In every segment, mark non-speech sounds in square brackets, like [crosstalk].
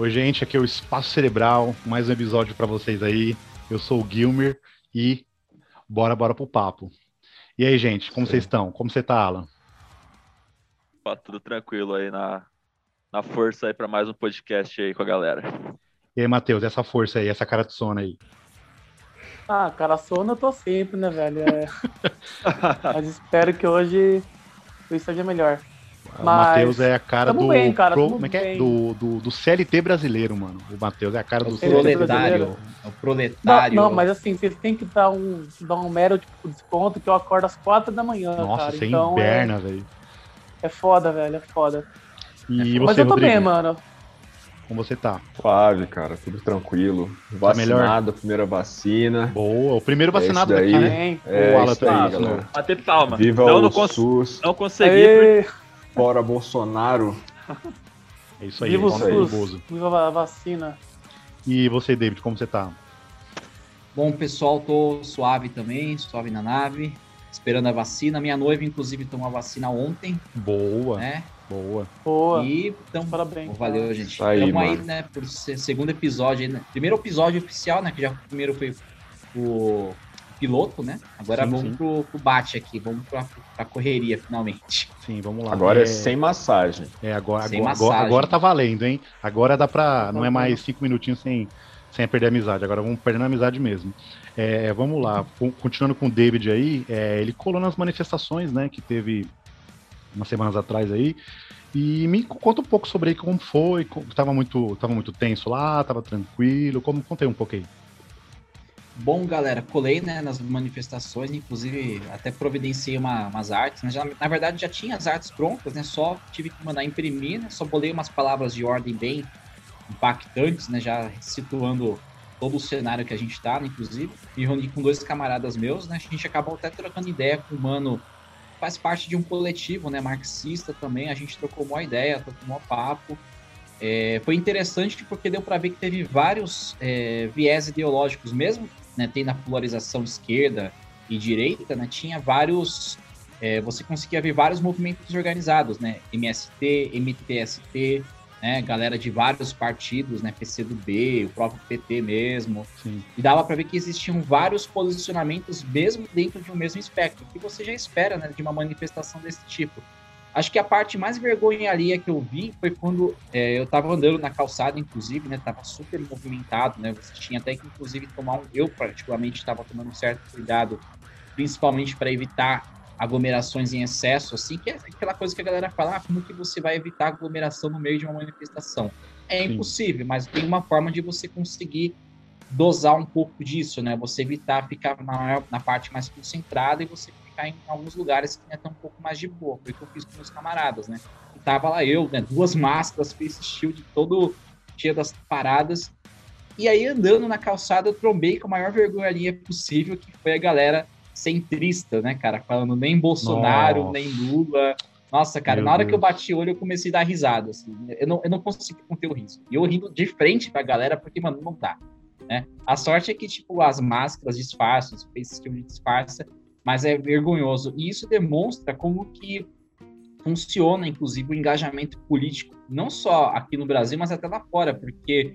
Oi, gente, aqui é o Espaço Cerebral, mais um episódio para vocês aí. Eu sou o Gilmer e bora, bora pro papo. E aí, gente, como vocês estão? Como você tá, Alan? Ó, tudo tranquilo aí na, na força aí para mais um podcast aí com a galera. E aí, Matheus, essa força aí, essa cara de sono aí? Ah, cara, sono eu tô sempre, né, velho? É... [laughs] Mas espero que hoje isso seja melhor. O Matheus é a cara do, bem, cara, pro, como é que é? Do, do, do, CLT brasileiro, mano. O Matheus é a cara do o proletário. É o proletário. Não, não, mas assim, vocês têm que dar um, dar um mero tipo, desconto que eu acordo às quatro da manhã. Nossa, cara. você então, inverna, é... velho. É foda, velho, é foda. E é você, mas eu tô Rodrigo? bem, mano. Como você tá? Suave, cara, tudo tranquilo. Vacinado, primeira vacina. Boa, o primeiro vacinado é daqui, daí. né? É, o Alan isso aí, tá galera. Bater palma. Viva não, o não, SUS, não consegui. Aê, fora Bolsonaro. É isso aí, viva o. SUS, viva a vacina. E você, David, como você tá? Bom, pessoal, tô suave também, suave na nave, esperando a vacina. Minha noiva, inclusive, tomou a vacina ontem, Boa, né? boa. Boa. E então, Parabéns. valeu, gente. Aí, Estamos aí, né, por segundo episódio, aí, né? primeiro episódio oficial, né, que já o primeiro foi o piloto, né? Agora Sim, vamos sim. Pro, pro bate aqui, vamos pra, pra correria, finalmente. Sim, vamos lá. Agora é sem massagem. É, agora, Sem agora, massagem. agora, agora tá valendo, hein? Agora dá pra. Não é mais cinco minutinhos sem, sem perder a amizade. Agora vamos perdendo a amizade mesmo. É, vamos lá. Co- Continuando com o David aí, é, ele colou nas manifestações, né? Que teve umas semanas atrás aí. E me conta um pouco sobre aí como foi. co- Tava muito, tava muito tenso lá, tava tranquilo. Como contei um pouco aí. Bom, galera, colei né, nas manifestações, inclusive até providenciei uma- umas artes, mas já, na verdade já tinha as artes prontas, né? Só tive que mandar imprimir, né? Só bolei umas palavras de ordem bem impactantes, né? Já situando todo o cenário que a gente tá, né, inclusive. Me reuni com dois camaradas meus, né? A gente acabou até trocando ideia com o mano, faz parte de um coletivo, né? Marxista também. A gente trocou uma ideia, trocou um papo. É, foi interessante porque deu para ver que teve vários é, viés ideológicos, mesmo né, tendo a polarização esquerda e direita, né, tinha vários. é, você conseguia ver vários movimentos organizados, né? MST, MTST, né? Galera de vários partidos, né? PCdoB, o próprio PT mesmo. Sim. E dava para ver que existiam vários posicionamentos, mesmo dentro de um mesmo espectro, que você já espera, né? De uma manifestação desse tipo. Acho que a parte mais vergonha alheia que eu vi foi quando é, eu tava andando na calçada, inclusive, né? Tava super movimentado, né? Você tinha até que, inclusive, tomar um. Eu, particularmente, estava tomando um certo cuidado, principalmente para evitar aglomerações em excesso, assim, que é aquela coisa que a galera fala, ah, como que você vai evitar aglomeração no meio de uma manifestação? É Sim. impossível, mas tem uma forma de você conseguir dosar um pouco disso, né? Você evitar ficar na, na parte mais concentrada e você ficar em alguns lugares que ainda tá um pouco mais de boa. Foi o que eu fiz com meus camaradas, né? E tava lá eu, né? Duas máscaras, face shield, todo cheio das paradas. E aí, andando na calçada, eu trombei com a maior vergonha possível, que foi a galera centrista, né, cara? Falando nem Bolsonaro, Nossa. nem Lula. Nossa, cara, Meu na hora que eu Deus. bati o olho, eu comecei a dar risada, assim. Eu não, eu não consegui conter o riso. E eu rindo de frente pra galera, porque, mano, não dá. Né? A sorte é que, tipo, as máscaras disfarçam, o face shield disfarça, mas é vergonhoso. E isso demonstra como que funciona, inclusive, o engajamento político, não só aqui no Brasil, mas até lá fora, porque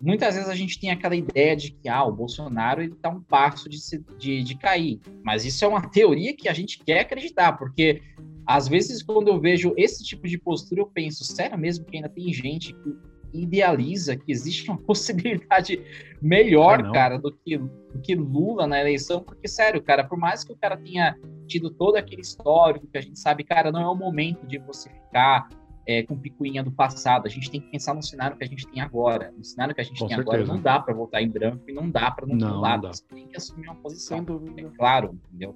muitas vezes a gente tem aquela ideia de que ah, o Bolsonaro ele tá um passo de, se- de, de cair. Mas isso é uma teoria que a gente quer acreditar, porque às vezes quando eu vejo esse tipo de postura, eu penso, sério mesmo que ainda tem gente que idealiza que existe uma [laughs] possibilidade melhor, não. cara, do que, do que Lula na eleição, porque, sério, cara, por mais que o cara tenha tido todo aquele histórico que a gente sabe, cara, não é o momento de você ficar é, com picuinha do passado. A gente tem que pensar no cenário que a gente tem agora. No cenário que a gente Com tem agora, certeza. não dá para votar em branco e não dá para não, Não, ter um não lado. dá. Você tem que assumir uma posição. É claro, entendeu?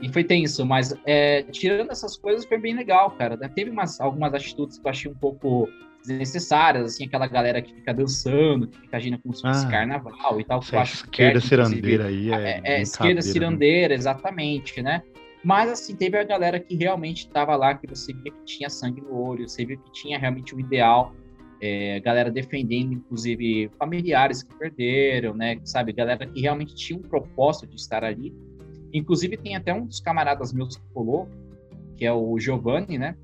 E foi tenso, mas é, tirando essas coisas, foi bem legal, cara. Teve umas, algumas atitudes que eu achei um pouco desnecessárias, assim, aquela galera que fica dançando, que fica agindo como se fosse Ah, carnaval e tal. que eu acho esquerda cirandeira aí é. É, é, esquerda né? cirandeira, exatamente, né? Mas, assim, teve a galera que realmente estava lá, que você via que tinha sangue no olho, você via que tinha realmente um ideal. É, galera defendendo, inclusive, familiares que perderam, né? Sabe, galera que realmente tinha um propósito de estar ali. Inclusive, tem até um dos camaradas meus que colou, que é o Giovanni, né?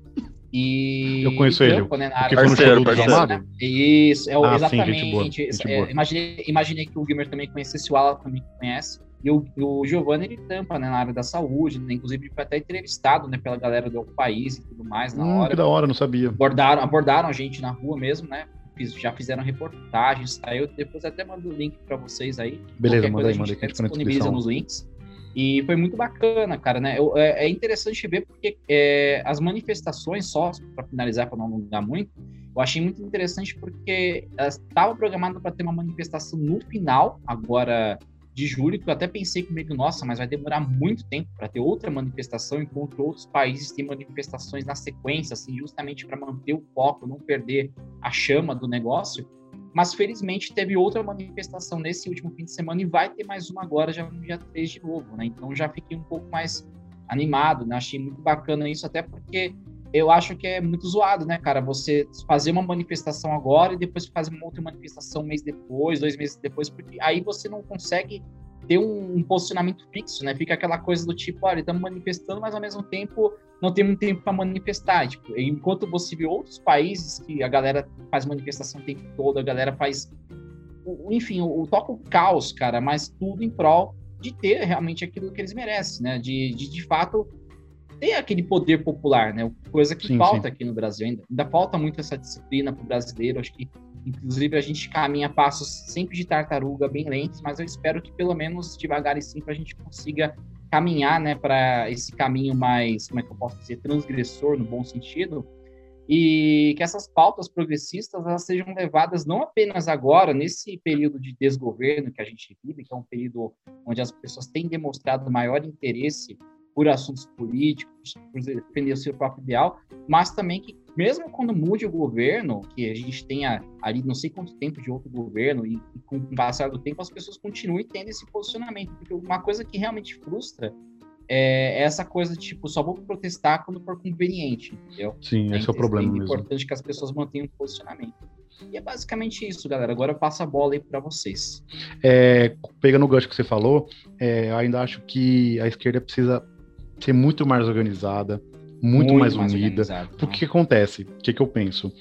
E, eu conheço ele. Né, na área parceiro, parceiro. Né? Isso, é, ah, exatamente. Sim, gente é, imaginei, imaginei que o Gamer também conhecesse, o Alan também conhece. E o, o Giovanni, ele tampa né, na área da saúde, né? inclusive foi até entrevistado né, pela galera do país e tudo mais na hum, hora. Que da hora, não sabia. Abordaram, abordaram a gente na rua mesmo, né? Já fizeram reportagens, saiu. Depois até mando o link para vocês aí. Beleza, manda aí, manda aí que a gente disponibiliza nos links. E foi muito bacana, cara, né? Eu, é, é, interessante ver porque é, as manifestações, só para finalizar, para não alongar muito, eu achei muito interessante porque estava programado para ter uma manifestação no final, agora de julho, que eu até pensei comigo, nossa, mas vai demorar muito tempo para ter outra manifestação, enquanto outros países têm manifestações na sequência, assim, justamente para manter o foco, não perder a chama do negócio. Mas felizmente teve outra manifestação nesse último fim de semana e vai ter mais uma agora, já no dia 3 de novo, né? Então já fiquei um pouco mais animado, né? Achei muito bacana isso, até porque eu acho que é muito zoado, né, cara? Você fazer uma manifestação agora e depois fazer uma outra manifestação um mês depois, dois meses depois, porque aí você não consegue ter um, um, posicionamento fixo, né? Fica aquela coisa do tipo, olha, estamos manifestando, mas ao mesmo tempo não temos tempo para manifestar. Tipo, enquanto você vê outros países que a galera faz manifestação o tempo todo, a galera faz, enfim, o, o toca o caos, cara, mas tudo em prol de ter realmente aquilo que eles merecem, né? De, de, de fato ter aquele poder popular, né? Coisa que sim, falta sim. aqui no Brasil ainda. Ainda falta muito essa disciplina para o brasileiro. Acho que Inclusive, a gente caminha passos sempre de tartaruga, bem lentos, mas eu espero que pelo menos devagar e simples a gente consiga caminhar né, para esse caminho mais, como é que eu posso dizer, transgressor no bom sentido, e que essas pautas progressistas elas sejam levadas não apenas agora, nesse período de desgoverno que a gente vive, que é um período onde as pessoas têm demonstrado maior interesse por assuntos políticos, por defender o seu próprio ideal, mas também que mesmo quando mude o governo, que a gente tenha ali não sei quanto tempo de outro governo, e, e com o passar do tempo as pessoas continuem tendo esse posicionamento. Porque uma coisa que realmente frustra é essa coisa de, tipo, só vou protestar quando for conveniente, entendeu? Sim, é esse é o problema mesmo. É importante que as pessoas mantenham o posicionamento. E é basicamente isso, galera. Agora eu passo a bola aí para vocês. É, pegando o gancho que você falou, é, ainda acho que a esquerda precisa ser muito mais organizada, muito, muito mais, mais unida. Porque o que acontece? O que, que eu penso?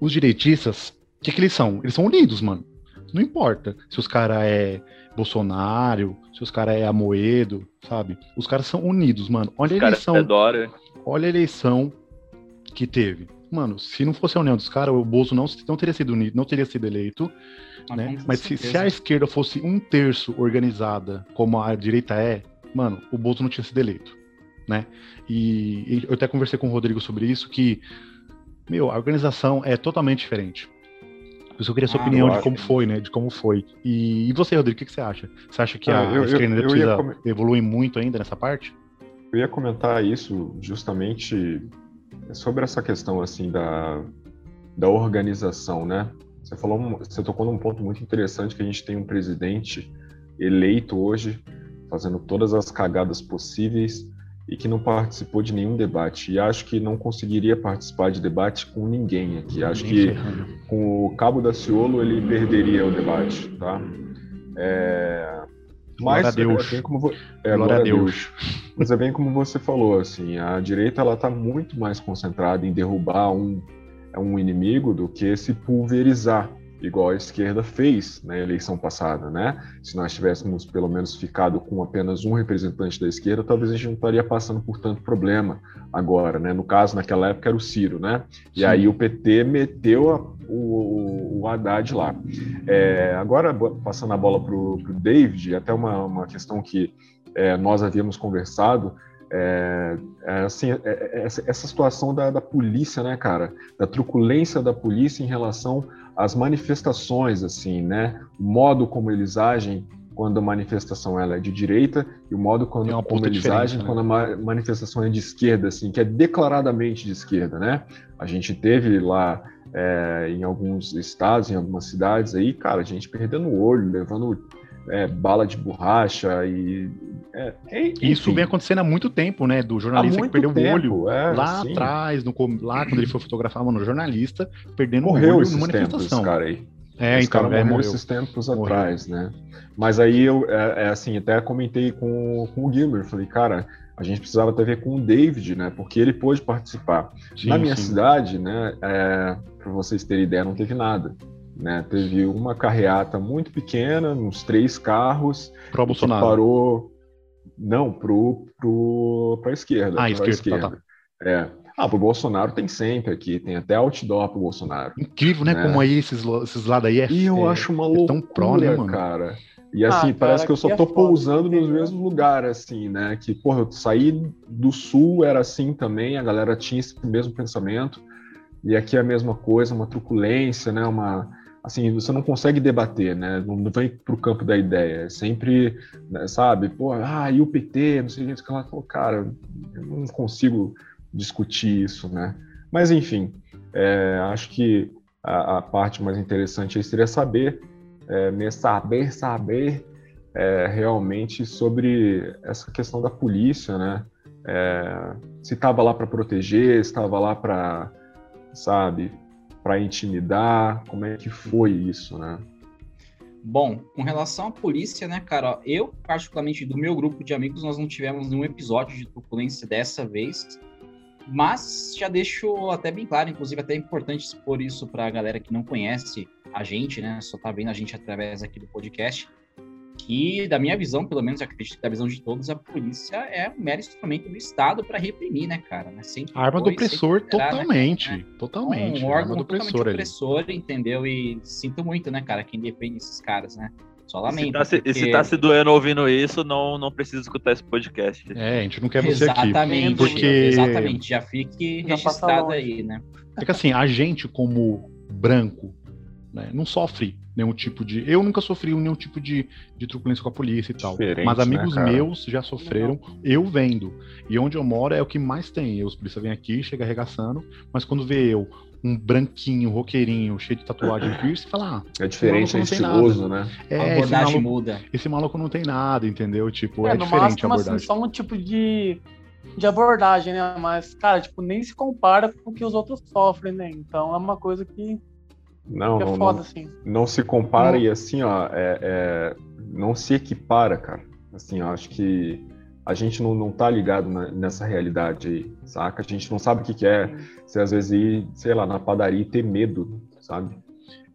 Os direitistas, o que, que eles são? Eles são unidos, mano. Não importa se os caras é Bolsonaro, se os caras é Amoedo, sabe? Os caras são unidos, mano. Olha os a eleição. É olha a eleição que teve. Mano, se não fosse a união dos caras, o Bolso não, não teria sido unido, não teria sido eleito. Mas, né? Mas se, se, a esquerda fosse um terço organizada, como a direita é, mano, o Bolso não tinha sido eleito né? E, e, eu até conversei com o Rodrigo sobre isso, que, meu, a organização é totalmente diferente. Eu só queria sua ah, opinião de como que... foi, né? De como foi. E, e você, Rodrigo, o que, que, você acha? Você acha que ah, a eu, eu precisa com... evoluir muito ainda nessa parte? Eu ia comentar isso justamente sobre essa questão, assim, da, da organização, né? Você falou, você tocou num ponto muito interessante que a gente tem um presidente eleito hoje, fazendo todas as cagadas possíveis, e que não participou de nenhum debate. E acho que não conseguiria participar de debate com ninguém aqui. Acho que com o Cabo da Ciolo ele perderia o debate, tá? É... Mas glória a Deus. É bem como é, glória, a Deus. Deus. Mas é bem como você falou, assim, a direita ela está muito mais concentrada em derrubar um, um inimigo do que se pulverizar igual a esquerda fez na eleição passada, né? Se nós tivéssemos pelo menos ficado com apenas um representante da esquerda, talvez a gente não estaria passando por tanto problema agora, né? No caso, naquela época era o Ciro, né? E Sim. aí o PT meteu a, o, o Haddad lá. É, agora, passando a bola para o David, até uma, uma questão que é, nós havíamos conversado, é, é, assim, é, é, essa situação da, da, polícia, né, cara? Da truculência da polícia em relação às manifestações, assim, né? O modo como eles agem quando a manifestação ela é de direita e o modo quando, é como eles agem né? quando a manifestação é de esquerda, assim, que é declaradamente de esquerda, né? A gente teve lá é, em alguns estados, em algumas cidades aí, cara, a gente perdendo o olho, levando é, bala de borracha e. É, Isso vem acontecendo há muito tempo, né? Do jornalista que perdeu tempo, o olho é, lá atrás, no, lá quando ele foi fotografar, mano, jornalista perdendo Morreu o olho numa manifestação. Tempos, cara aí. É, Esse então, cara é, morreu esses tempos Morreu. atrás, né? Mas aí eu, é, é assim, até comentei com, com o Gilmer, falei, cara, a gente precisava até ver com o David, né? Porque ele pôde participar. Sim, Na minha sim. cidade, né, é, para vocês terem ideia, não teve nada. Né? Teve uma carreata muito pequena, uns três carros, Pro Bolsonaro. parou. Não, pro, pro, pra esquerda. Ah, pra esquerda, tá, tá. É. Ah, pro Bolsonaro tem sempre aqui, tem até outdoor pro Bolsonaro. Incrível, né? É. Como aí esses, esses lados aí é. E eu é- acho uma é loucura, tão pró, né, mano? cara. E Ah, assim, cara, parece que eu só é tô foda, pousando nos mesmos lugares, assim, né? Que, porra, eu saí do sul, era assim também, a galera tinha esse mesmo pensamento. E aqui é a mesma coisa, uma truculência, né? Uma. Assim, você não consegue debater, né? Não vem pro campo da ideia. É sempre, né, sabe? Pô, ah, e o PT, não sei o que, lá. Pô, cara, eu não consigo discutir isso, né? Mas, enfim, é, acho que a, a parte mais interessante seria saber é, saber, saber é, realmente sobre essa questão da polícia, né? É, se estava lá para proteger, se estava lá para, sabe, para intimidar, como é que foi isso, né? Bom, com relação à polícia, né, cara, eu, particularmente do meu grupo de amigos, nós não tivemos nenhum episódio de truculência dessa vez, mas já deixo até bem claro, inclusive até é importante expor isso para a galera que não conhece a gente, né, só tá vendo a gente através aqui do podcast, que da minha visão, pelo menos acredito que da visão de todos, a polícia é um mero instrumento do Estado para reprimir, né, cara, né? Sempre Arma do foi, opressor sempre será, né, totalmente. né? Totalmente. um arma órgão do totalmente opressor ali. opressor, entendeu? E sinto muito, né, cara, quem defende esses caras, né? Só E lamento. se, tá se, e se tá se doendo ouvindo isso, não, não precisa escutar esse podcast. É, a gente não quer você aqui. Exatamente, Porque- exatamente, já fique Já registrado aí, né? É que assim, a gente, como branco, né, não sofre nenhum tipo de. Eu nunca sofri nenhum tipo de, de truculência com a polícia e tal. Diferente, Mas amigos né, meus já sofreram, eu vendo. E onde eu moro é o que mais tem. Os polícia vêm aqui, chega arregaçando, mas quando vê eu, um branquinho, roqueirinho, cheio de tatuagem [laughs] piercing, fala, ah, É diferente, é maluco não tem estiloso, né? é, a esse abordagem maluco, muda. esse maluco não tem nada, entendeu? Tipo, é, É, no diferente a máximo, assim, abordagem. só um tipo de, de abordagem, né? Mas, cara, tipo, nem se compara com o que os outros sofrem, né? Então é uma coisa que, Não, que é não, foda, não, assim. não se compara Não. e assim, ó, é, é, não se equipara, cara. Assim, ó, acho que a gente não, não tá ligado na- nessa realidade aí, saca? A gente não sabe o que, que é você às vezes ir, sei lá, na padaria e ter medo, sabe?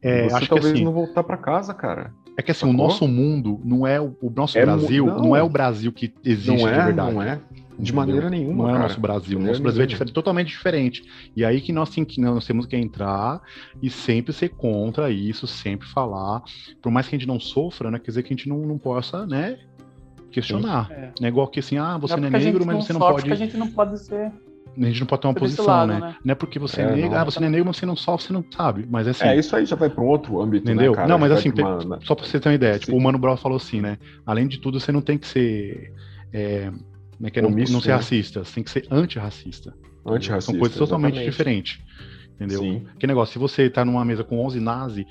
É, você acho que talvez assim, não voltar pra casa, cara. é que assim, o nosso mundo não é o, o nosso É mu- Brasil, não. não. é o Brasil que existe Não é, de verdade. não é. De entendeu? maneira nenhuma, Não é o cara. nosso Brasil. O nosso Brasil é diferente, totalmente diferente. E aí que nós, tem que- nós temos que entrar e sempre ser contra isso, sempre falar. Por mais que a gente não sofra, né? Quer dizer que a gente não, não possa, né? Questionar. É. Não é igual que assim, ah, você não é a gente negro, mas você não pode. que a gente não pode ser. A gente não pode ter uma posição, lado, né? né? Não é porque você é, É, negro, não. ah, você não é negro, mas você não sofre, você não sabe. Mas assim, É, isso aí já vai para um outro âmbito, entendeu? né, cara? não, mas Já assim, uma- só pra você ter uma ideia, tipo, o Mano Brown falou assim, né? Além de tudo, você não tem que ser. É, como é que é? Não, Omisso, não ser né? racista, você tem que ser antirracista. Antirracista, São coisas totalmente exatamente. diferentes. Entendeu? Sim. Que negócio, se você tá numa mesa com 11 nazi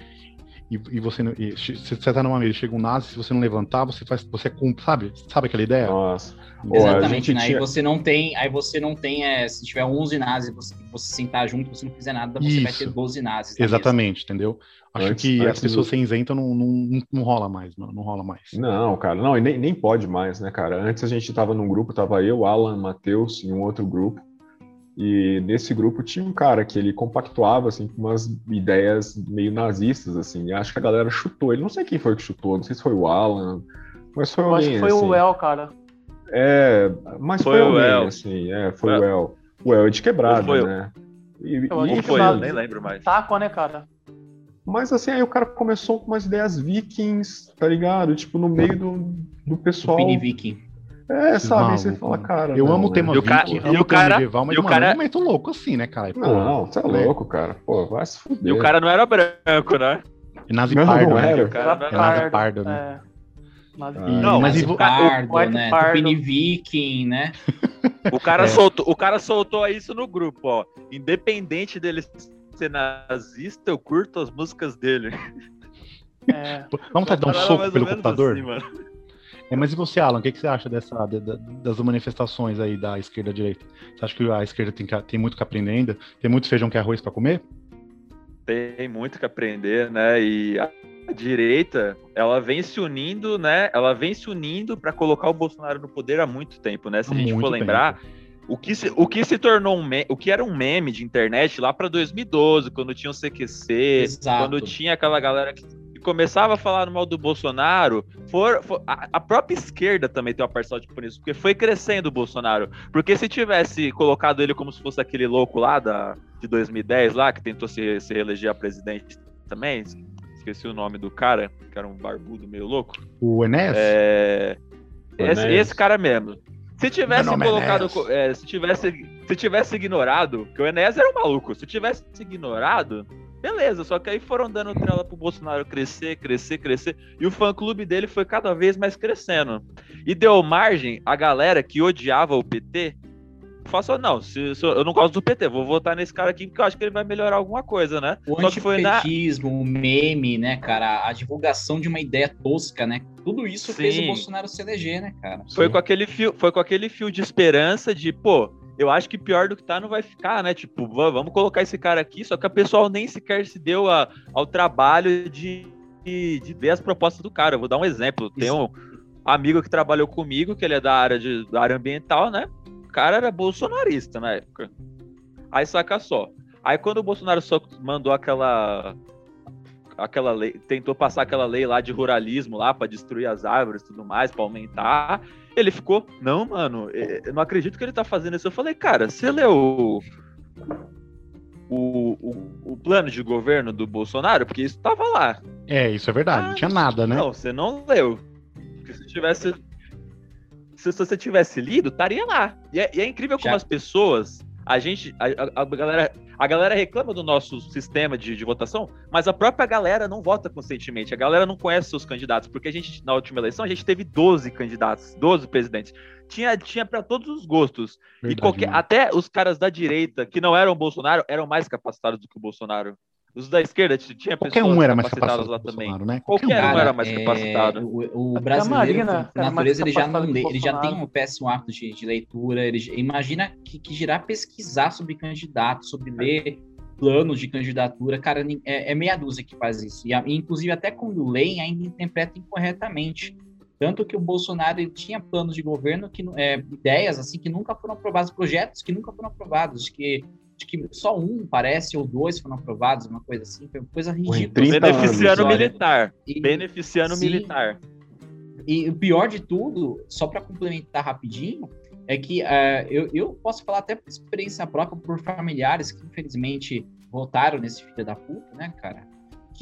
e, e você não- e, você tá numa mesa e chega um nazi, se você não levantar, você faz, você é cum- sabe? Sabe aquela ideia? Nossa. Exatamente, né? tinha- Aí você não tem, aí você não tem, é, se tiver 11 nazis, você, você sentar junto, você não fizer nada, você vai Isso. ter 12 nazis. na mesa. Exatamente, entendeu? Acho Antes- que antes as pessoas do- cinzentas não, não, não, não rola mais, mano. Não rola mais. Não, cara, não, e nem, nem pode mais, né, cara? Antes a gente tava num grupo, tava eu, Alan, Matheus e um outro grupo. E nesse grupo tinha um cara que ele compactuava, assim, com umas ideias meio nazistas, assim. E acho que a galera chutou ele. Não sei quem foi que chutou, não sei se foi o Alan, mas foi Eu acho alguém, que foi assim. o El, cara. É, mas Foi foi, o alguém, El. assim, é, foi Foi- o El. O El é de quebrada, Ou foi o- né? E- Eu e- foi nada. eu, nem lembro mais. Taco, né, cara? Mas assim, aí o cara começou com umas ideias vikings, tá ligado? Tipo, no meio do, do pessoal. Mini Viking. É, sabe? Você fala, mano. cara. Eu não, amo o né? tema E o cara- viking, e amo o o cara- medieval, mas, e o mano, cara- é um momento louco assim, né, cara? Pô, Não, você é né? louco, cara. Pô, vai se fuder. E o cara não era branco, né? É nazi Não, pardo, não né? era. O cara não É era nazi pardo, né? É. Nazi- Ah, Não, mas e Pardo, White né? Pardo. Mini Viking, né? O cara, É. soltou, o cara soltou isso no grupo, ó. Independente dele ser nazista, eu curto as músicas dele. é. Vamos tentar dar um Era soco pelo computador? assim, mano. É, mas e você, Alan, o que, que você acha dessa, da- da- das manifestações aí da esquerda e direita? Você acha que a esquerda tem, tem muito que aprender ainda? Tem muito feijão que é arroz pra comer? tem muito que aprender, né? E a direita, ela vem se unindo, né? Ela vem se unindo para colocar o Bolsonaro no poder há muito tempo, né? Se a gente for lembrar, o que, se, o que se tornou um meme, o que era um meme de internet lá para 2012, quando tinha o CQC, Exato. quando tinha aquela galera que começava a falar mal do Bolsonaro, for, for a, a, própria esquerda também tem uma parcela de por isso, porque foi crescendo o Bolsonaro. Porque se tivesse colocado ele como se fosse aquele louco lá da, de 2010, lá, que tentou se, se eleger a presidente também, esqueci o nome do cara, que era um barbudo meio louco. O Enéas? É... Esse, esse, cara mesmo. Se tivesse é colocado. É, se, tivesse, se tivesse ignorado, que o Enéas era um maluco, se tivesse ignorado, beleza. Só que aí foram dando trela pro Bolsonaro crescer, crescer, crescer. E o fã-clube dele foi cada vez mais crescendo. E deu margem a galera que odiava o PT faço não, se, se, eu não gosto do PT, vou votar nesse cara aqui porque eu acho que ele vai melhorar alguma coisa, né? O Só antipetismo, na... o meme, né, cara, a divulgação de uma ideia tosca, né? Tudo isso Sim. fez o Bolsonaro se eleger, né, cara? Foi com aquele fio, foi com aquele fio de esperança de, pô, eu acho que pior do que tá não vai ficar, né? Tipo, vamos colocar esse cara aqui, só que a pessoa nem sequer se deu a, ao trabalho de, de, ver as propostas do cara. Eu vou dar um exemplo. Tem um amigo que trabalhou comigo, que ele é da área, de, da área ambiental, né? cara era bolsonarista na época. Aí saca só. Aí quando o Bolsonaro só mandou aquela aquela lei, tentou passar aquela lei lá de ruralismo lá para destruir as árvores e tudo mais, para aumentar, ele ficou, não, mano, eu não acredito que ele tá fazendo isso. Eu falei, cara, você leu o, o, o, plano de governo do Bolsonaro? Porque isso tava lá. É, isso é verdade, ah, não tinha nada, né? Não, você não leu. Porque se tivesse se, você tivesse lido, estaria lá. E é, e é incrível como Já. as pessoas, a gente, a, a, a, galera, a galera reclama do nosso sistema de, de, votação, mas a própria galera não vota conscientemente. A galera não conhece seus candidatos, porque a gente, na última eleição, a gente teve 12 candidatos, 12 presidentes. Tinha, tinha para todos os gostos. Verdade, e qualquer, até os caras da direita, que não eram Bolsonaro, eram mais capacitados do que o Bolsonaro. Os da esquerda tinha Qualquer pessoas um era mais capacitado lá também. Né? Qualquer, Qualquer um era mais é... capacitado. O, o brasileiro, por natureza, ele já, não lê, ele já tem um péssimo hábito de, de leitura. Ele, imagina que, que girar pesquisar sobre candidatos, sobre ler planos de candidatura, cara, é, é meia dúzia que faz isso. E, inclusive, até quando leem, ainda interpreta incorretamente. Tanto que o Bolsonaro ele tinha planos de governo, que é, ideias assim que nunca foram aprovados, projetos que nunca foram aprovados, que de que só um, parece, ou dois foram aprovados, uma coisa assim, foi uma coisa ridícula. Beneficiando o militar. E, beneficiando o militar. E o pior de tudo, só para complementar rapidinho, é que uh, eu, eu posso falar até por experiência própria, por familiares que infelizmente votaram nesse filho da puta, né, cara?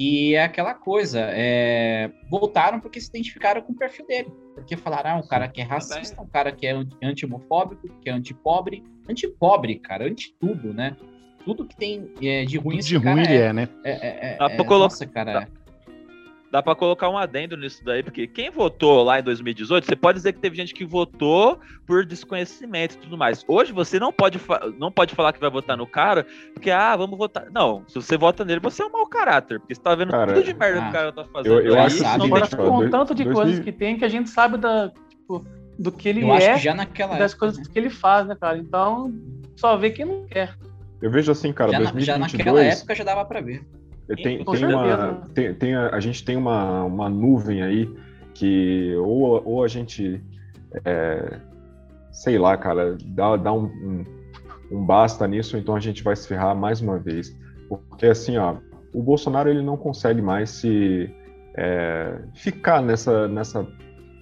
Que é aquela coisa, é, voltaram porque se identificaram com o perfil dele, porque falaram, ah, um cara que é racista, um cara que é anti-homofóbico, que é anti-pobre, anti-pobre, cara, anti-tudo, né? Tudo que tem é, de ruim, de ruim ele é, é, né? É, é, é, é nossa, cara, dá para colocar um adendo nisso daí, porque quem votou lá em 2018, você pode dizer que teve gente que votou por desconhecimento e tudo mais. Hoje você não pode, não pode falar que vai votar no cara, porque, ah, vamos votar. Não, se você vota nele, você é um mau caráter, porque você tá vendo cara, tudo de merda ah, que o cara tá fazendo. Eu, eu acho não com o tanto de 2000... coisas que tem que a gente sabe da, tipo, do que ele eu é, que já naquela das época, coisas né? que ele faz, né, cara? Então, só vê quem não quer. Eu vejo assim, cara, já, 2022... já naquela época já dava para ver. Tem, tem uma, tem, tem a, a, gente tem uma, uma nuvem aí que ou, ou a gente, é, sei lá, cara, dá, dá um, um, um, basta nisso, então a gente vai se ferrar mais uma vez. Porque assim, ó, o Bolsonaro ele não consegue mais se é, ficar nessa, nessa,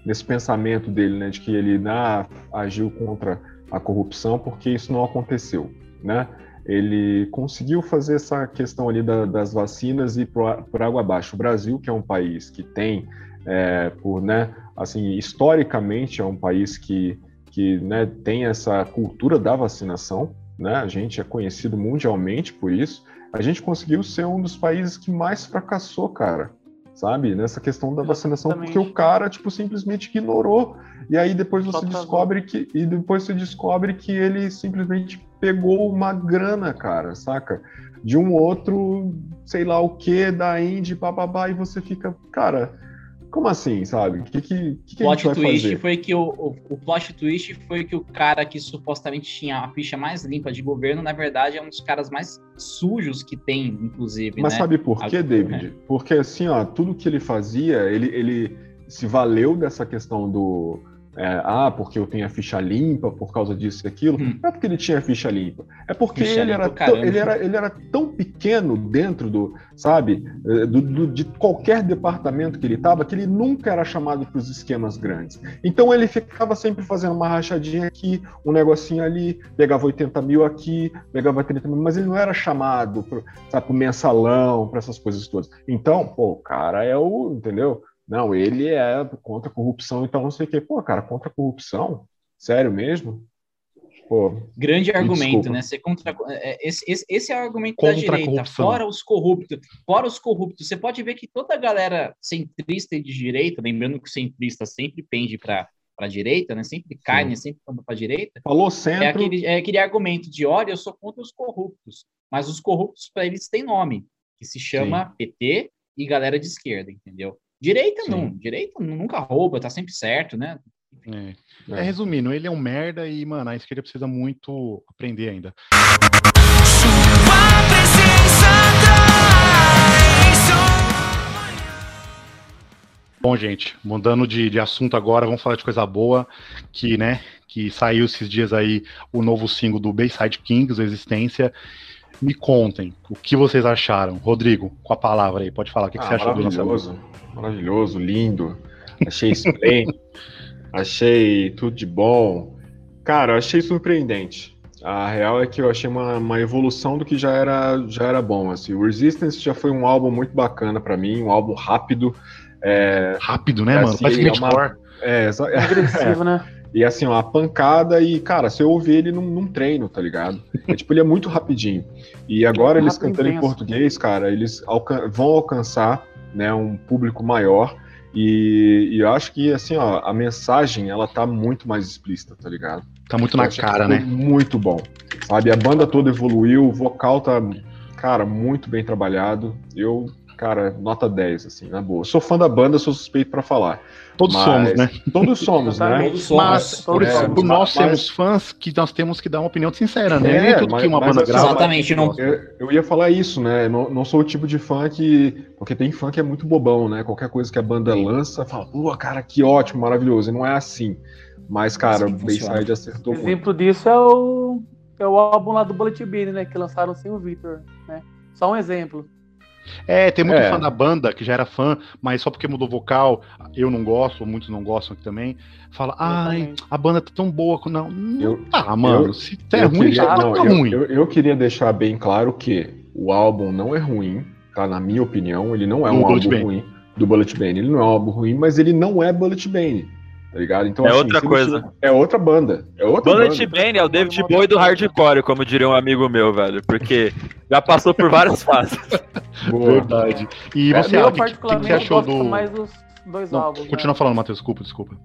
nesse pensamento dele, né, de que ele ah, agiu contra a corrupção, porque isso não aconteceu, né? Ele conseguiu fazer essa questão ali da, das vacinas e por, água abaixo. O Brasil, que é um país que tem, é, por, né, assim, historicamente é um país que, que né, tem essa cultura da vacinação, né, a gente é conhecido mundialmente por isso, a gente conseguiu ser um dos países que mais fracassou, cara, sabe, nessa questão da vacinação, Exatamente. porque o cara, tipo, simplesmente ignorou e aí depois você descobre que e depois você descobre que ele simplesmente pegou uma grana, cara, saca? De um outro, sei lá o que, da Indy, bababá, e você fica, cara, Como assim, sabe? O que, que, que, que plot twist fazer? foi que o, o, o, plot twist foi que o cara que supostamente tinha a ficha mais limpa de governo, na verdade, é um dos caras mais sujos que tem, inclusive. Mas né? sabe por quê, David? Né? Porque assim, ó, tudo que ele fazia, ele, ele se valeu dessa questão do é, ah, porque eu tenho a ficha limpa por causa disso e aquilo. Hum. Não é porque ele tinha a ficha limpa. É porque ele era, tão, ele, era, ele era tão pequeno dentro do, sabe, é, do, do, de qualquer departamento que ele estava, que ele nunca era chamado para os esquemas grandes. Então ele ficava sempre fazendo uma rachadinha aqui, um negocinho ali, pegava 80 mil aqui, pegava 30 mil, mas ele não era chamado para o mensalão, para essas coisas todas. Então, pô, o cara é o, entendeu? Não, ele é contra a corrupção, então não sei o quê. Pô, cara, contra a corrupção? Sério mesmo? Pô, Grande argumento, desculpa. né? Ser contra, é, é, esse, esse, esse, é o argumento contra da direita, fora os corruptos. Fora os corruptos. Você pode ver que toda a galera centrista e de direita, lembrando que o centrista sempre pende para para a direita, né? Sempre cai, né? sempre para a direita. Falou sempre. É aquele, é aquele argumento de, olha, eu sou contra os corruptos, mas os corruptos para eles têm nome, que se chama Sim. PT e galera de esquerda, entendeu? Direita Sim. não, direita nunca rouba, tá sempre certo, né? É. é. resumindo, ele é um merda e, mano, a esquerda precisa muito aprender ainda. Bom, gente, mudando de, de assunto agora, vamos falar de coisa boa, que, né, que saiu esses dias aí o novo single do Bayside Kings, Existência, me contem o que vocês acharam. Rodrigo, com a palavra aí, pode falar. O que, ah, que você achou do lançamento? Maravilhoso, lindo. Achei esplêndido. [laughs] achei tudo de bom. Cara, achei surpreendente. A real é que eu achei uma, uma evolução do que já era, já era bom. Assim. O Resistance já foi um álbum muito bacana para mim, um álbum rápido. É, rápido, né, mano? Assim, Parece é uma, é, é, agressivo, [laughs] é, né? E assim, uma pancada e, cara, você ouve ele num, num treino, tá ligado? É, tipo, ele é muito rapidinho. E agora eles cantando em português, cara, eles alcan vão alcançar né, um público maior. E, e, eu acho que, assim, ó, a mensagem, ela tá muito mais explícita, tá ligado? Tá muito na cara, né? Muito bom, sabe? A banda toda evoluiu, o vocal tá, cara, muito bem trabalhado. Eu cara, nota 10, assim, na boa. Sou fã da banda, sou suspeito para falar. Todos mas... somos, né? [laughs] Todos somos, né? Todos somos. Mas, por, é, por nós mas... sermos fãs, que nós temos que dar uma opinião sincera, né? É, tudo mas, que uma banda assim, grava. Exatamente, não. Eu, eu, ia falar isso, né? Não, não sou o tipo de fã que. Porque tem fã que é muito bobão, né? Qualquer coisa que a banda Sim. lança, fala, pô, cara, que ótimo, maravilhoso. E não é assim. Mas, cara, assim o Bayside acertou muito. Exemplo disso é o, é o álbum lá do Bullet Bean, né? Que lançaram sem o Victor, né? Só um exemplo. É, tem muito é. fã da banda que já era fã, mas só porque mudou vocal, eu não gosto, muitos não gostam aqui também. Fala, ai, a banda tá tão boa. Não, eu, tá, mano. Eu, se é ruim, queria, tá, não, tá ruim. Eu, eu, queria deixar bem claro que o álbum não é ruim, tá? Na minha opinião, ele não é um álbum Bane. ruim do Bullet Bane. Ele não é um álbum ruim, mas ele não é Bullet Bane. Tá ligado? Então, é assim, outra coisa. Você... É outra banda. É outra Bullet banda. Bane é o David Bowie do hardcore, como diria um amigo meu, velho. Porque já passou por várias [laughs] fases. Boa. Verdade. E é, você, eu, que, que, você achou do. mais dos dois Não, álbuns. Continua né? falando, Matheus, desculpa, desculpa.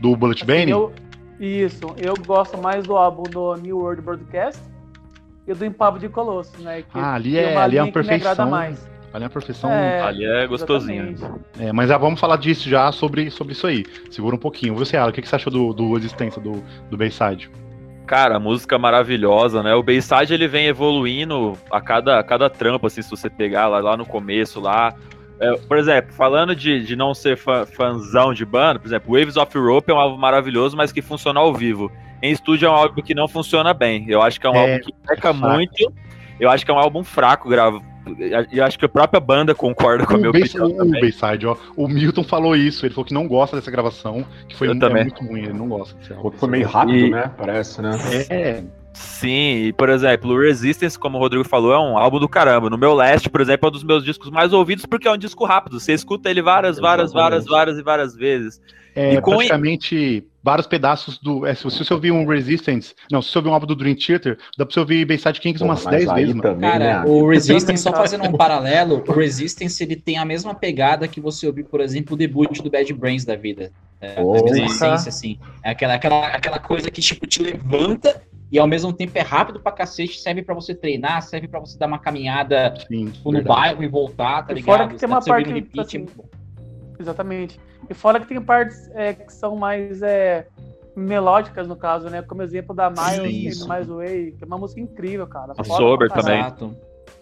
Do Bullet assim, Bane? Eu... Isso, eu gosto mais do álbum do New World Broadcast e do Impavo de Colossus, né? Que ah, ali é, ali é uma perfeição. mais. Ali é a perfeição. É, ali é gostosinho. É, mas é, vamos falar disso já sobre, sobre isso aí. Segura um pouquinho. Você, Alan, o que, que você achou do, do existência do, do Bayside? Cara, música maravilhosa, né? O Bayside ele vem evoluindo a cada, a cada trampo, assim, se você pegar lá, lá no começo, lá. É, por exemplo, falando de, de não ser fã, fãzão de banda, por exemplo, Waves of Europe é um álbum maravilhoso, mas que funciona ao vivo. Em estúdio é um álbum que não funciona bem. Eu acho que é um é, álbum que peca muito. Eu acho que é um álbum fraco grava, e acho que a própria banda concorda com a minha opinião. O Bayside, ó. O Milton falou isso, ele falou que não gosta dessa gravação, que foi muito, é muito ruim, ele não gosta. Foi meio rápido, e... né? Parece, né? É. Sim, e por exemplo, o Resistance, como o Rodrigo falou, é um álbum do caramba. No meu Leste, por exemplo, é um dos meus discos mais ouvidos porque é um disco rápido. Você escuta ele várias, várias, várias, várias e várias vezes. É, e com... praticamente vários pedaços do. É, se você ouvir um Resistance, não, se você ouvir um álbum do Dream Theater, dá pra você ouvir Bayside Kings umas 10 vezes, mano. Cara, né? o Resistance, só fazendo um paralelo, o Resistance ele tem a mesma pegada que você ouvir, por exemplo, o debut do Bad Brains da vida. É, a mesma essência, assim. É aquela, aquela, aquela coisa que, tipo, te levanta e ao mesmo tempo é rápido pra cacete, serve pra você treinar, serve pra você dar uma caminhada Sim, tipo, no bairro e voltar, tá ligado? Fora que tem uma parte, repeat, assim, Exatamente. E fora que tem partes é, que são mais é, melódicas, no caso, né? Como exemplo da Miles e Mais Way, que é uma música incrível, cara. A Sober também.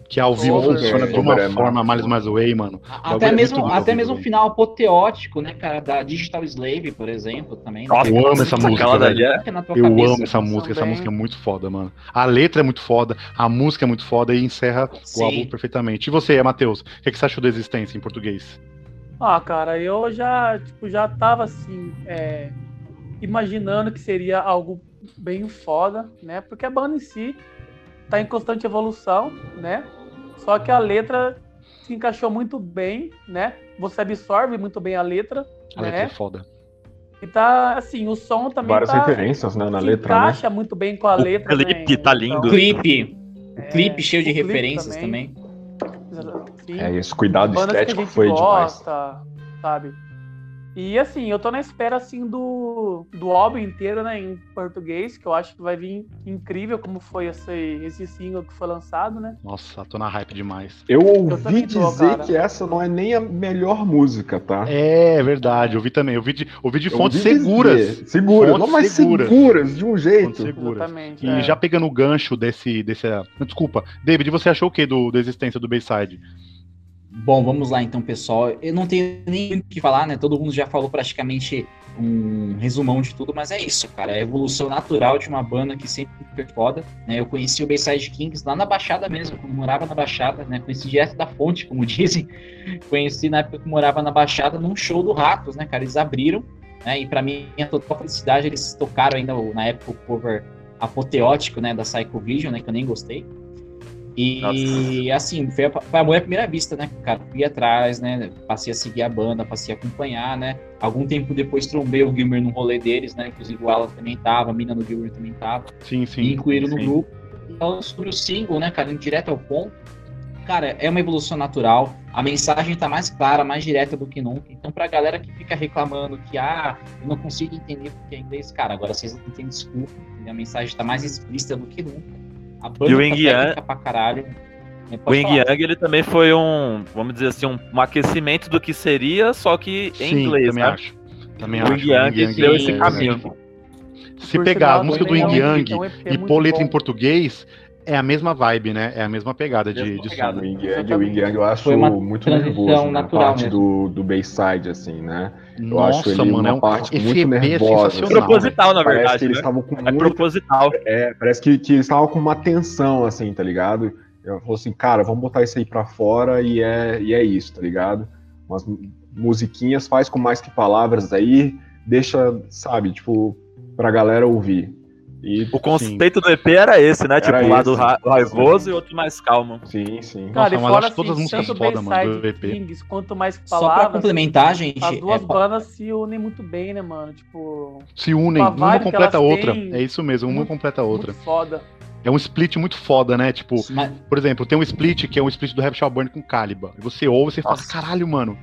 Que ao vivo funciona de uma é forma mais mais way, mano. Até mesmo, até mesmo o final apoteótico, né, cara, da Digital Slave, por exemplo, também. Nossa, eu amo essa música, velho. É... Eu amo essa música, essa música é muito foda, mano. A letra é muito foda, a música é muito foda e encerra Sim. o álbum perfeitamente. E você, Matheus, o que, que você achou da existência em português? Ah, cara, eu já, tipo, já tava assim, é, imaginando que seria algo bem foda, né? Porque a banda em si tá em constante evolução, né? Só que a letra se encaixou muito bem, né? Você absorve muito bem a letra. A né? letra é foda. E tá, assim, o som também Várias tá, referências, né, na letra, né? encaixa né? muito bem com a o letra. O clipe né? tá lindo. Então, o clipe. O clipe é, cheio de referências também. também. É, esse cuidado estético foi gosta, demais. Sabe? E assim, eu tô na espera assim do, do álbum inteiro, né, em português, que eu acho que vai vir incrível como foi esse, esse single que foi lançado, né? Nossa, tô na hype demais. Eu ouvi eu dizer tô, que essa não é nem a melhor música, tá? É, verdade, eu vi também. Eu vi de, ouvi de fontes ouvi seguras. Seguras, fontes não mais seguras. seguras, de um jeito. Seguras. Exatamente, e é. já pegando o gancho desse, desse. Desculpa, David, você achou o que do, da existência do Bayside? Bom, vamos lá então, pessoal. Eu não tenho nem o que falar, né? Todo mundo já falou praticamente um resumão de tudo, mas é isso, cara. É a evolução natural de uma banda que sempre foi foda. Né? Eu conheci o Bayside Kings lá na Baixada mesmo, quando morava na Baixada, né? Conheci direto da fonte, como [laughs] dizem. Conheci na época que morava na Baixada num show do Ratos, né, cara? Eles abriram, né? E para mim, a total felicidade, eles tocaram ainda na época o cover apoteótico, né, da Psycho Vision, né, que eu nem gostei. E Nossa. assim, foi, a, foi amor à primeira vista, né? Cara, fui atrás, né? Passei a seguir a banda, passei a acompanhar, né? Algum tempo depois trombei o Gilmer no rolê deles, né? Inclusive o Alan também tava, a mina no Gilmer também tava. Sim, sim. E incluíram no grupo. Falando sobre o single, né, cara, indo direto ao ponto. Cara, é uma evolução natural. A mensagem tá mais clara, mais direta do que nunca. Então, pra galera que fica reclamando que, ah, eu não consigo entender porque é inglês, cara, agora vocês não têm desculpa. A mensagem tá mais explícita do que nunca a banda e o Ying Yang, pra caralho. O Ying Yang, ele também foi um, vamos dizer assim, um, um aquecimento do que seria, só que em Sim, inglês, também né? acho. Também o acho. Ying Yang deu esse caminho. Se pegar a música do Ying Yang e pôr letra em português, é a mesma vibe, né? É a mesma pegada de, mesma de pegada. som. O Ying Yang, o Yang eu acho muito nervoso na parte do, do Bayside, assim, né? Eu Nossa, acho ele mano, uma é parte muito é nervosa. É proposital, na verdade. Parece que eles né? estavam com É muito... proposital. É, parece que, que eles estavam com uma tensão, assim, tá ligado? Eu falei assim, cara, vamos botar isso aí pra fora e é, e é isso, tá ligado? Umas musiquinhas, faz com mais que palavras aí, deixa, sabe, tipo, pra galera ouvir. E, o conceito sim. do EP era esse, né? Tipo, era tipo, um lado ra raivoso sim. e outro mais calmo. Sim, sim. Cara, Nossa, mas fora, assim, todas as músicas foda, mano, do EP. Kings, quanto mais palavras... Só pra complementar, gente... As duas é... bandas se unem muito bem, né, mano? Tipo... Se unem, uma completa a outra. É isso mesmo, uma completa a outra. Muito foda. É um split muito foda, né? Tipo, mas... por exemplo, tem um split que é um split do Rapture Burn com Caliban. E você ouve e você fala, caralho, mano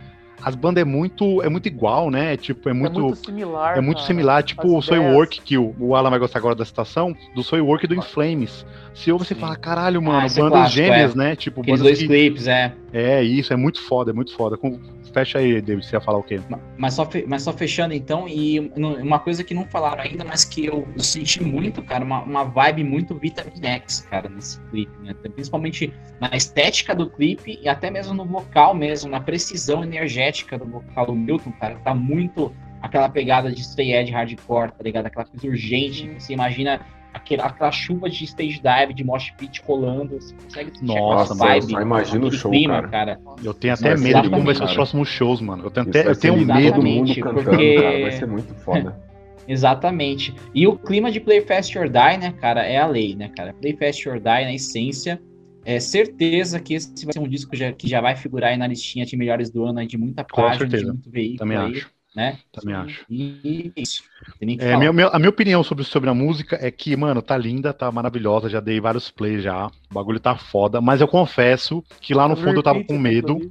as bandas é muito é muito igual, né? Tipo, é muito, é muito similar. É muito cara. similar, tipo o Soy Work, que o, o Alan vai gostar agora da citação, do Soy Work e do Inflames. Se ouve, você fala, caralho, mano, ah, bandas é clássico, gêmeas, é. né? Tipo, Aqueles dois que... clipes, é. É, isso, é muito foda, é muito foda. Com... Fecha aí, David, você ia falar o quê? Mas só, mas só fechando então, e uma coisa que não falaram ainda, mas que eu, senti muito, cara, uma, uma vibe muito Vitamin X, cara, nesse clipe, né? Principalmente na estética do clipe e até mesmo no vocal mesmo, na precisão energética do vocal do Milton, cara, tá muito aquela pegada de stay edge hardcore, tá ligado? Aquela coisa urgente, você imagina aquela, aquela chuva de stage dive, de mosh pit rolando, você consegue sentir Nossa, vibe. Só imagina o show, clima, cara. cara. Eu tenho até medo de como vai ser os próximos shows, mano. Eu tenho, até, eu tenho medo. Mundo cantando, porque... cara, vai ser muito foda. [laughs] Exatamente. E o clima de Play Fast or Die, né, cara, é a lei, né, cara? Play Fast or Die, na essência, é certeza que esse vai ser um disco já, que já vai figurar aí na listinha de melhores do ano, aí, de muita página, de muito veículo Também aí. Acho né? Também acho. E isso. É, minha, minha, a minha opinião sobre, sobre a música é que, mano, tá linda, tá maravilhosa, já dei vários plays já, o bagulho tá foda, mas eu confesso que lá no fundo eu tava com medo.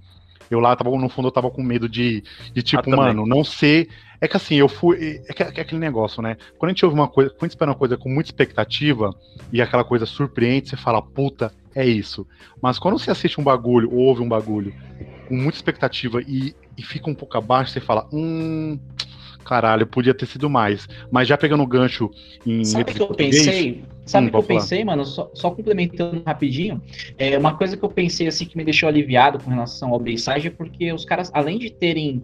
Eu lá tava, no fundo eu tava com medo de, de tipo, ah, mano, não ser. É que assim, eu fui. É, que, é aquele negócio, né? Quando a gente ouve uma coisa, quando a gente espera uma coisa com muita expectativa e aquela coisa surpreende, você fala, puta, é isso. Mas quando você assiste um bagulho, ou ouve um bagulho com muita expectativa e, e fica um pouco abaixo, você fala, hum, caralho, podia ter sido mais. Mas já pegando o gancho em. Sabe o que eu pensei? Sabe o hum, que eu falar. pensei, mano? Só, só, complementando rapidinho, é uma coisa que eu pensei assim que me deixou aliviado com relação ao Bayside é porque os caras, além de terem.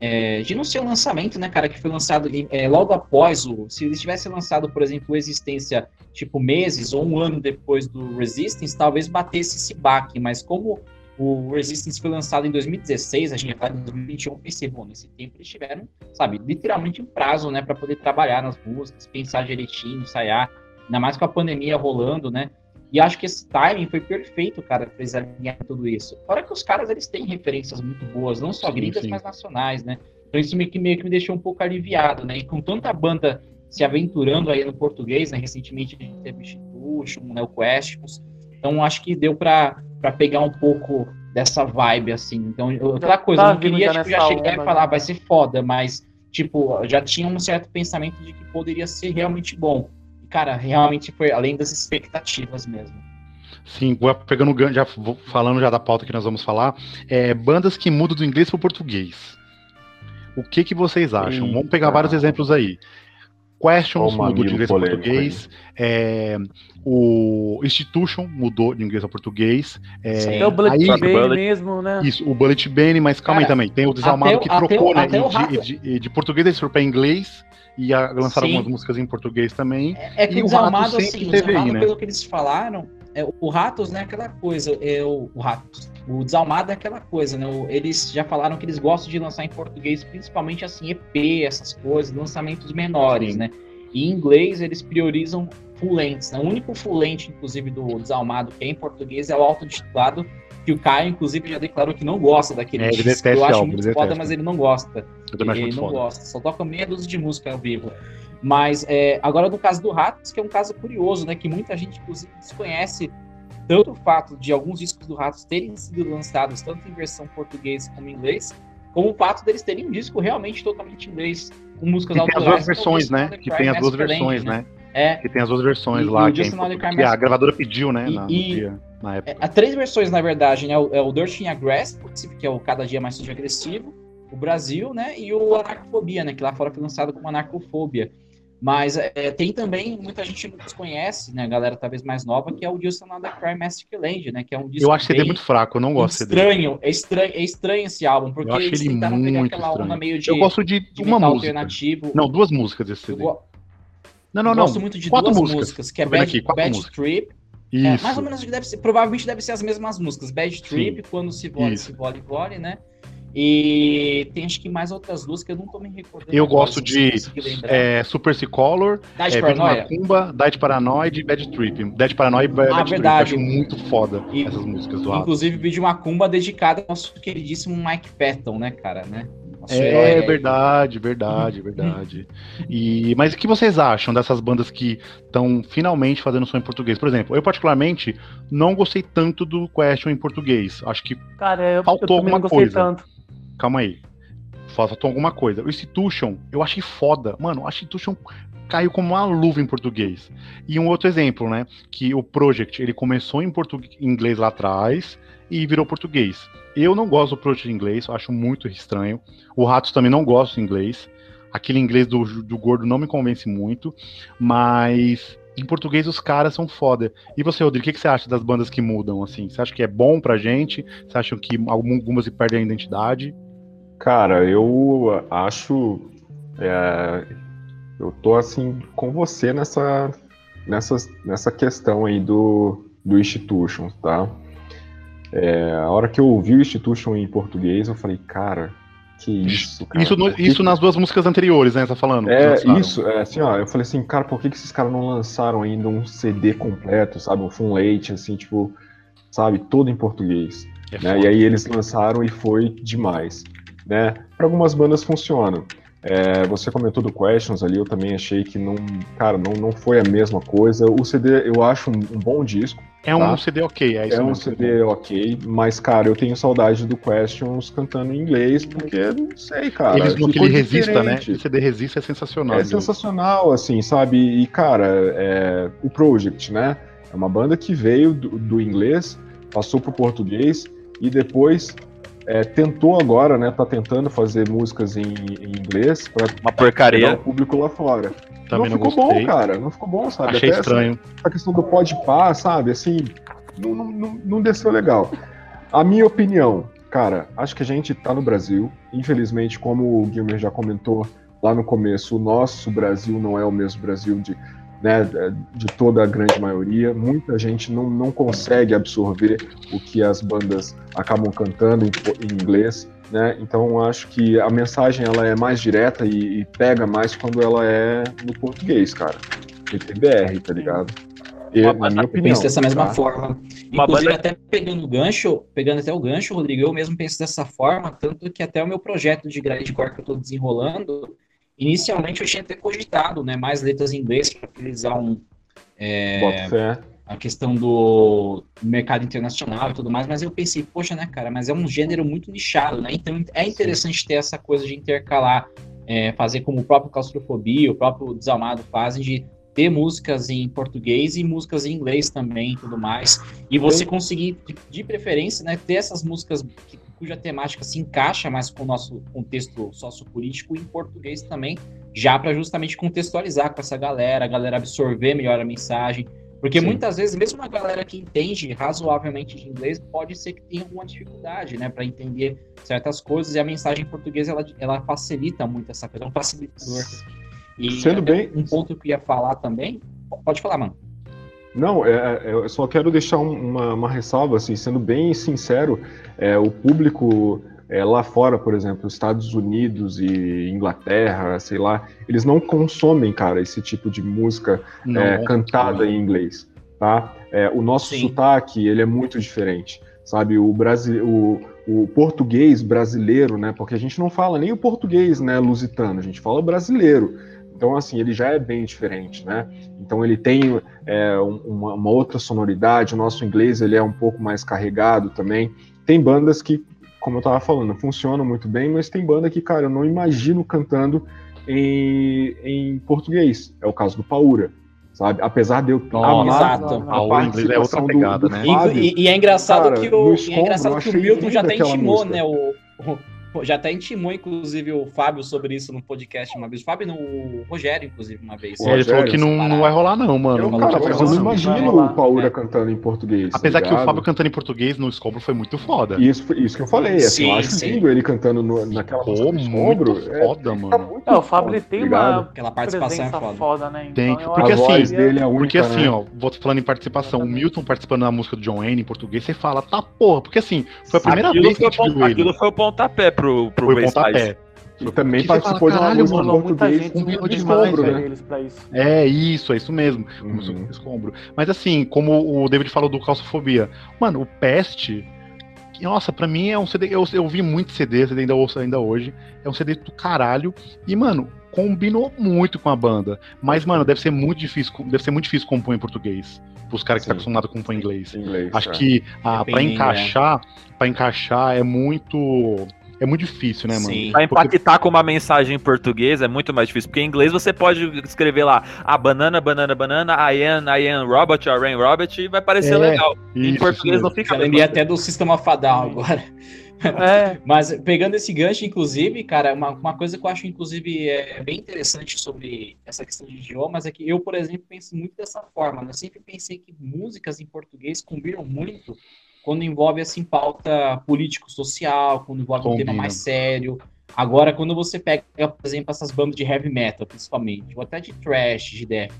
É, de não ser um lançamento, né, cara, que foi lançado é, logo após o. Se eles tivessem lançado, por exemplo, Existência, tipo, meses ou um ano depois do Resistance, talvez batesse esse baque, mas como o Resistance foi lançado em 2016, a gente já tá em 2021, pensei, bom, nesse tempo eles tiveram, sabe, literalmente um prazo, né, para poder trabalhar nas músicas, pensar direitinho, ensaiar, ainda mais com a pandemia rolando, né, e acho que esse timing foi perfeito, cara, para eles alinhar tudo isso. Fora que os caras, eles têm referências muito boas, não só gringas, mas nacionais, né, então isso meio que, meio que me deixou um pouco aliviado, né, e com tanta banda se aventurando aí no português, né, recentemente a gente teve Institution, né, o Questions, então acho que deu para para pegar um pouco dessa vibe, assim. Então, outra coisa, tá eu não queria tipo, já chegar onda, e falar, né? vai ser foda, mas, tipo, já tinha um certo pensamento de que poderia ser realmente bom. E, cara, realmente foi além das expectativas mesmo. Sim, pegando já falando já da pauta que nós vamos falar, é bandas que mudam do inglês para o português. O que que vocês acham? Vamos pegar vários exemplos aí. Questions mudou de inglês para português. É, o Institution mudou de inglês para português. É, até o Bullet aí, Bane mesmo, né? Isso, o Bullet Bane, mas calma Cara, aí também. Tem o Desalmado que trocou, né? De, de, de, português eles foram para inglês e a, lançaram Sim. algumas músicas em português também. É, é que e o Desalmado, assim, o Desalmado, aí, né? pelo que eles falaram, é, o Ratos, né, aquela coisa, é o, o Ratos. O Desalmado é aquela coisa, né? Eles já falaram que eles gostam de lançar em português, principalmente assim, EP, essas coisas, lançamentos menores, né? E em inglês eles priorizam full lengths. Né? O único full length, inclusive, do Desalmado que é em português é o autotitulado, que o Caio, inclusive, já declarou que não gosta daquele é, disco. Eu acho muito foda, mas ele não gosta. Eu também ele não foda. gosta, só toca meia dúzia de música ao vivo. Mas é, agora no caso do Ratos, que é um caso curioso, né? Que muita gente, inclusive, desconhece tanto o fato de alguns discos do Ratos terem sido lançados tanto em versão português como em inglês, como o fato deles terem um disco realmente totalmente inglês, com músicas autorais. Tem as duas versões, né? Que tem as duas versões, né? É. Que tem as duas versões e, lá. E que, é, que a gravadora pediu, né? E, na, dia, na época. É, há três versões, na verdade, né? O, é o Dirt in Aggress, que é o Cada Dia Mais Sujo Agressivo, o Brasil, né? E o Anarcofobia, né? Que lá fora foi lançado como Anarcofobia. Mas é, tem também, muita gente não desconhece, né, galera talvez mais nova, que é o Just Another Crime Master Land, né, que é um disco Eu acho ele muito fraco, eu não gosto estranho, É estranho, é estranho esse álbum, porque eu acho eles ele tentaram pegar aquela estranho. onda meio de Eu gosto de, de uma música. alternativo. Não, duas músicas desse CD. Eu, não, não, não. gosto muito de Quatro duas músicas, músicas que é Bad, aqui, Bad Trip. É, mais ou menos deve ser, provavelmente deve ser as mesmas músicas. Bad Trip, Sim. quando se vole, se vole, vole, né? E tem acho que mais outras duas que eu não tô me recordando. Eu gosto de é, Super Color, Diet é, Paranoia. Macumba, Diet Paranoid e Bad Trip. Dead Paranoid e Bad ah, Trip. Verdade. Eu acho muito foda e, essas músicas do Inclusive, vídeo Macumba dedicado ao nosso queridíssimo Mike Patton, né, cara, né? Nosso é verdade, verdade, verdade. E, mas o que vocês acham dessas bandas que estão finalmente fazendo som em português? Por exemplo, eu particularmente não gostei tanto do Question em português. Acho que Cara, eu, faltou eu alguma coisa. Tanto calma aí. Faltou alguma coisa. O Institution, eu achei foda. Mano, o Institution caiu como uma luva em português. E um outro exemplo, né? Que o Project, ele começou em, português, inglês lá atrás e virou português. Eu não gosto do Project em inglês, acho muito estranho. O Ratos também não gosta de inglês. Aquele inglês do, do gordo não me convence muito. Mas em português os caras são foda. E você, Rodrigo, o que, que, você acha das bandas que mudam, assim? Você acha que é bom pra gente? Você acha que algumas perdem a identidade? Cara, eu acho. É, eu tô assim com você nessa, nessa, nessa questão aí do, do Institution, tá? É, a hora que eu ouvi o Institution em português, eu falei, cara, que isso, cara. Isso, no, isso nas duas músicas anteriores, né? Você tá falando? É, isso, é assim, ó. Eu falei assim, cara, por que, que esses caras não lançaram ainda um CD completo, sabe? Um full late, assim, tipo, sabe? Todo em português. É né? E aí eles lançaram e foi demais né? Para algumas bandas funcionam. É, você comentou do Questions ali, eu também achei que não, cara, não, não foi a mesma coisa. O CD eu acho um, um bom disco. É um tá? CD ok, é isso. É um CD ok, mas cara, eu tenho saudade do Questions cantando em inglês, porque não sei, cara. Eles no que ele resista, né? O CD resista é sensacional. É sensacional, assim, sabe? E cara, é, o Project, né? É uma banda que veio do, do inglês, passou pro português e depois é, tentou agora, né? Tá tentando fazer músicas em, em inglês para uma porcaria o público lá fora. Também não, não ficou gostei. bom, cara. Não ficou bom, sabe? Achei Até estranho. Essa, a questão do pode par, sabe? Assim, não, não, não desceu legal. A minha opinião, cara, acho que a gente tá no Brasil. Infelizmente, como o Gilmer já comentou lá no começo, o nosso Brasil não é o mesmo Brasil de, né, de toda a grande maioria. Muita gente não, não consegue absorver o que as bandas acabam cantando em, em inglês. Né? Então acho que a mensagem ela é mais direta e, e pega mais quando ela é no português, cara. PTBR, tá ligado? E, Uma banda- eu opinião. penso dessa mesma tá? forma. Uma Inclusive, banda- até pegando o gancho, pegando até o gancho, Rodrigo, eu mesmo penso dessa forma, tanto que até o meu projeto de grindcore que eu estou desenrolando, inicialmente eu tinha até cogitado, né, mais letras em inglês para utilizar um, é, a questão do mercado internacional e tudo mais, mas eu pensei, poxa, né, cara, mas é um gênero muito nichado, né? Então é interessante ter essa coisa de intercalar, é, fazer como o próprio Claustrofobia, o próprio Desalmado fazem, de ter músicas em português e músicas em inglês também e tudo mais. E você conseguir, de, de preferência, né, ter essas músicas que, cuja temática se encaixa mais com o nosso contexto sociopolítico em português também, já para justamente contextualizar com essa galera, a galera absorver melhor a mensagem. Porque Sim. muitas vezes, mesmo a galera que entende razoavelmente de inglês, pode ser que tenha alguma dificuldade, né, para entender certas coisas, e a mensagem em português ela, ela facilita muito essa coisa, é um facilitador. E Sendo até bem- um ponto que eu ia falar também, pode falar, mano. Não, é, é, eu só quero deixar um- uma, uma ressalva, assim, sendo bem sincero, é, o público é, lá fora, por exemplo, Estados Unidos e Inglaterra, sei lá, eles não consomem, cara, esse tipo de música é, cantada em inglês, tá? É, o nosso Sim. sotaque, ele é muito diferente, sabe? O, Brasi o, o português brasileiro, né? Porque a gente não fala nem o português, né, lusitano, a gente fala brasileiro. Então, assim, ele já é bem diferente, né? Então, ele tem é, um- uma, uma outra sonoridade, o nosso inglês, ele é um pouco mais carregado também. Tem bandas que, como eu tava falando, funcionam muito bem, mas tem banda que, cara, eu não imagino cantando em, em português. É o caso do Paura, sabe? Apesar de eu Nossa, amar exato. a o inglês é outra participação do- pegada, do né? E, Fábio, e- e é engraçado cara, que o, e é Escombro, engraçado que o Milton já até intimou, música. né? O, o- já até intimou, inclusive, o Fábio sobre isso no podcast uma vez. O Fábio, no o Rogério, inclusive, uma vez. É, ele falou que não, não vai rolar, não, mano. Eu, Não cara, mas eu não não. imagino rolar. o Paura É. cantando em português. tá Apesar que o? Fábio cantando em português no Escombro foi muito foda. Isso, isso que eu falei, assim, Sim, eu acho sim. lindo ele cantando no- naquela Pô, música do muito Escombro. é, foda, tá mano. muito É, o Fábio foda, ele tem tá ligado? uma Aquela participação é foda. foda, né? Tem, Então, eu porque acho a voz que dele é única, Porque assim, né? ó, vou falando em participação, o. Milton participando da música do John Wayne em português, você fala, tá porra, porque assim, foi a primeira vez que a gente viu ele. aquilo foi o pontapé pro, pro Foi pontapé. Spice. E também participou fala, de uma caralho, música muita português gente com demais, Escombro, né? pra eles pra isso. É isso, é isso mesmo. Começou Uhum. com escombro. Mas assim, como o David falou do Calçofobia, mano, o Pest, nossa, pra mim é um CD. Eu, eu vi muito CD, CD ainda ouço ainda hoje. É um CD do caralho. E, mano, combinou muito com a banda. Mas, mano, deve ser muito difícil, deve ser muito difícil compor em português. Pros caras que estão acostumados a compor em inglês. Inglês. Acho é. que ah, pra Dependendo, encaixar, para encaixar é muito. É muito difícil, né, mano? Sim. Pra Porque- impactar com uma mensagem em português é muito mais difícil, porque em inglês você pode escrever lá, ah, banana, banana, banana, I am, I am Robert, I am Robert, e vai parecer É, legal. Isso, em português isso não fica Já lembrei até do Sistema Fadal agora. É, [laughs] Mas pegando esse gancho, inclusive, cara, uma, uma coisa que eu acho, inclusive, é bem interessante sobre essa questão de idiomas é que eu, por exemplo, penso muito dessa forma. né? Eu sempre pensei que músicas em português combinam muito quando envolve, assim, pauta político-social, quando envolve um Combina. tema mais sério. Agora, quando você pega, por exemplo, essas bandas de heavy metal, principalmente, ou até de thrash, de death,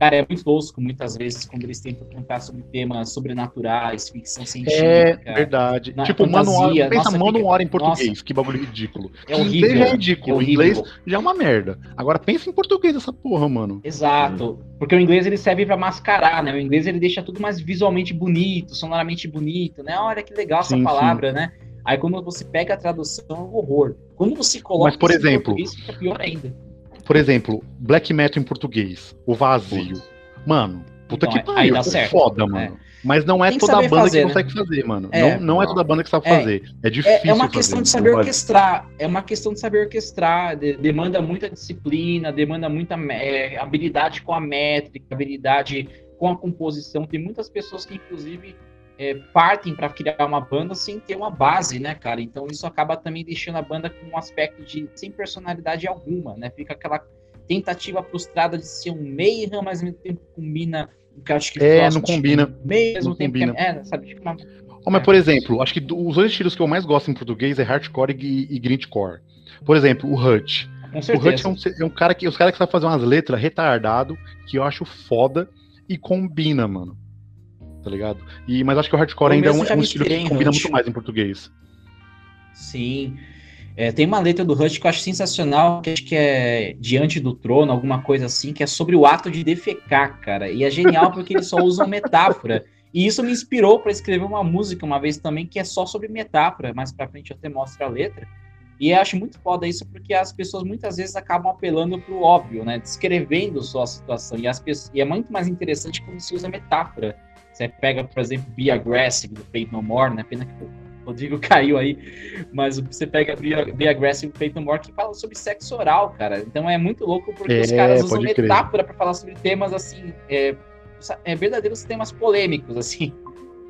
cara, é muito tosco, muitas vezes, quando eles tentam cantar sobre temas sobrenaturais, ficção É, científica. verdade. Na tipo, mano, fantasia, pensa nossa, mano fica- hora em nossa. português, que bagulho ridículo. É horrível. Inglês já é É ridículo, horrível. inglês já é uma merda. Agora pensa em português essa porra, mano. Exato, porque o inglês ele serve para mascarar, né? O inglês ele deixa tudo mais visualmente bonito, sonoramente bonito, né? Olha que legal essa Sim, palavra, né? Aí quando você pega a tradução, é um horror. Quando você coloca Mas, por isso em exemplo- português, fica pior ainda. Por exemplo, black metal em português, o vazio. Mano, puta Então, que aí pariu, dá é certo. foda, mano. Mas não é toda banda fazer, que né? consegue fazer, mano. É. não, não é toda banda que sabe É. fazer. É difícil É, é uma fazer. questão de saber orquestrar. É uma questão de saber orquestrar. de- demanda muita disciplina, demanda muita é, habilidade com a métrica, habilidade com a composição. Tem muitas pessoas que, inclusive, é, partem para criar uma banda sem ter uma base, né, cara? Então isso acaba também deixando a banda com um aspecto de sem personalidade alguma, né? Fica aquela tentativa frustrada de ser um Mayhem, mas ao mesmo tempo combina que acho que é, não combina. Mesmo não tempo combina. Que é, é, sabe, tipo uma... oh, mas, por exemplo, acho que os dois estilos que eu mais gosto em português é hardcore e, e grindcore. Por exemplo, o Hut. O Hut é um, é um, cara que os caras que sabem fazer umas letras retardado, que eu acho foda e combina, mano. Tá ligado? E, mas acho que o hardcore ainda é um, é um estilo que combina muito mais em português. Sim. É, tem uma letra do Rush que eu acho sensacional, que acho que é Diante do Trono, alguma coisa assim, que é sobre o ato de defecar, cara. E é genial [laughs] porque eles só usam metáfora. E isso me inspirou para escrever uma música uma vez também, que é só sobre metáfora. Mais pra frente eu até mostro a letra. E eu acho muito foda isso porque as pessoas muitas vezes acabam apelando pro óbvio, né? Descrevendo só a situação. E, as pessoas, e é muito mais interessante quando se usa metáfora. Você pega, por exemplo, Be Aggressive do Fate No More, né? Pena que Rodrigo [laughs] caiu aí, mas você pega Be Aggressive Feito More que fala sobre sexo oral, cara. Então é muito louco porque é, os caras usam metáfora para falar sobre temas assim, é, é, verdadeiros temas polêmicos, assim.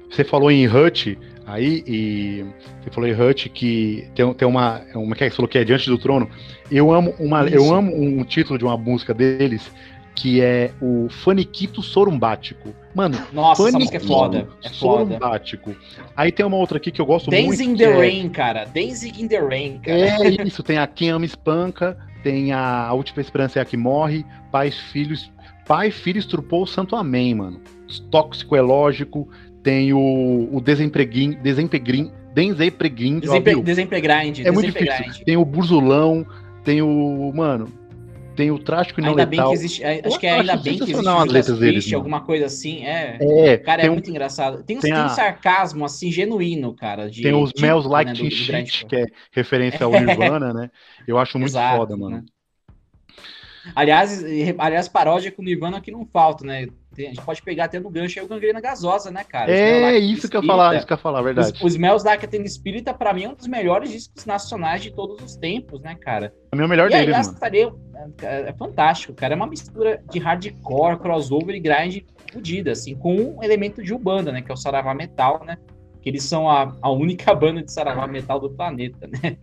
Você falou em Hut aí, e você falou em Hut que tem, tem uma, uma que você falou que é Diante do Trono. Eu amo, uma, eu amo um título de uma música deles que é o Faniquito Sorumbático. Mano, nossa, essa música é foda. É Sorumbático. Aí tem uma outra aqui que eu gosto Dancing muito. Dancing in the é... Rain, cara. Dancing in the Rain, cara. É isso, tem a Quem Ama Espanca, tem a, a Última Esperança é a que morre, Pais, Filhos. Pai, Filho estrupou o Santo Amém, mano. Tóxico é lógico, tem o, o Desempregrim, Desempregrim, Desempregrim. Desempe, Desempregrind. É muito difícil. Tem o Burzulão, tem o. Mano, tem o trágico e não ainda letal. Bem que existe, é, acho que é ainda bem que existe as letras deles, alguma coisa assim. É, é cara, é um, muito engraçado. Tem, tem, tem a, um sarcasmo assim genuíno, cara. De, tem os tipo, Mel's Like né, Teen Shit, que é referência ao [laughs] Nirvana, né? Eu acho muito Exato, foda, mano. Né? Aliás, aliás, paródia com Nirvana que não falta, né? Tem, a gente pode pegar até no gancho aí o gangrena gasosa, né, cara? É, isso que eu ia falar, isso que eu ia falar, verdade. Os, os Smells Like Teen Espírita, pra mim, é um dos melhores discos nacionais de todos os tempos, né, cara? É o meu melhor e deles, aí, mano. É, é fantástico, cara. É uma mistura de hardcore, crossover e grind fodida, assim, com um elemento de Ubanda, né? Que é o Saravá Metal, né? Que eles são a, a única banda de Saravá Metal do planeta, né?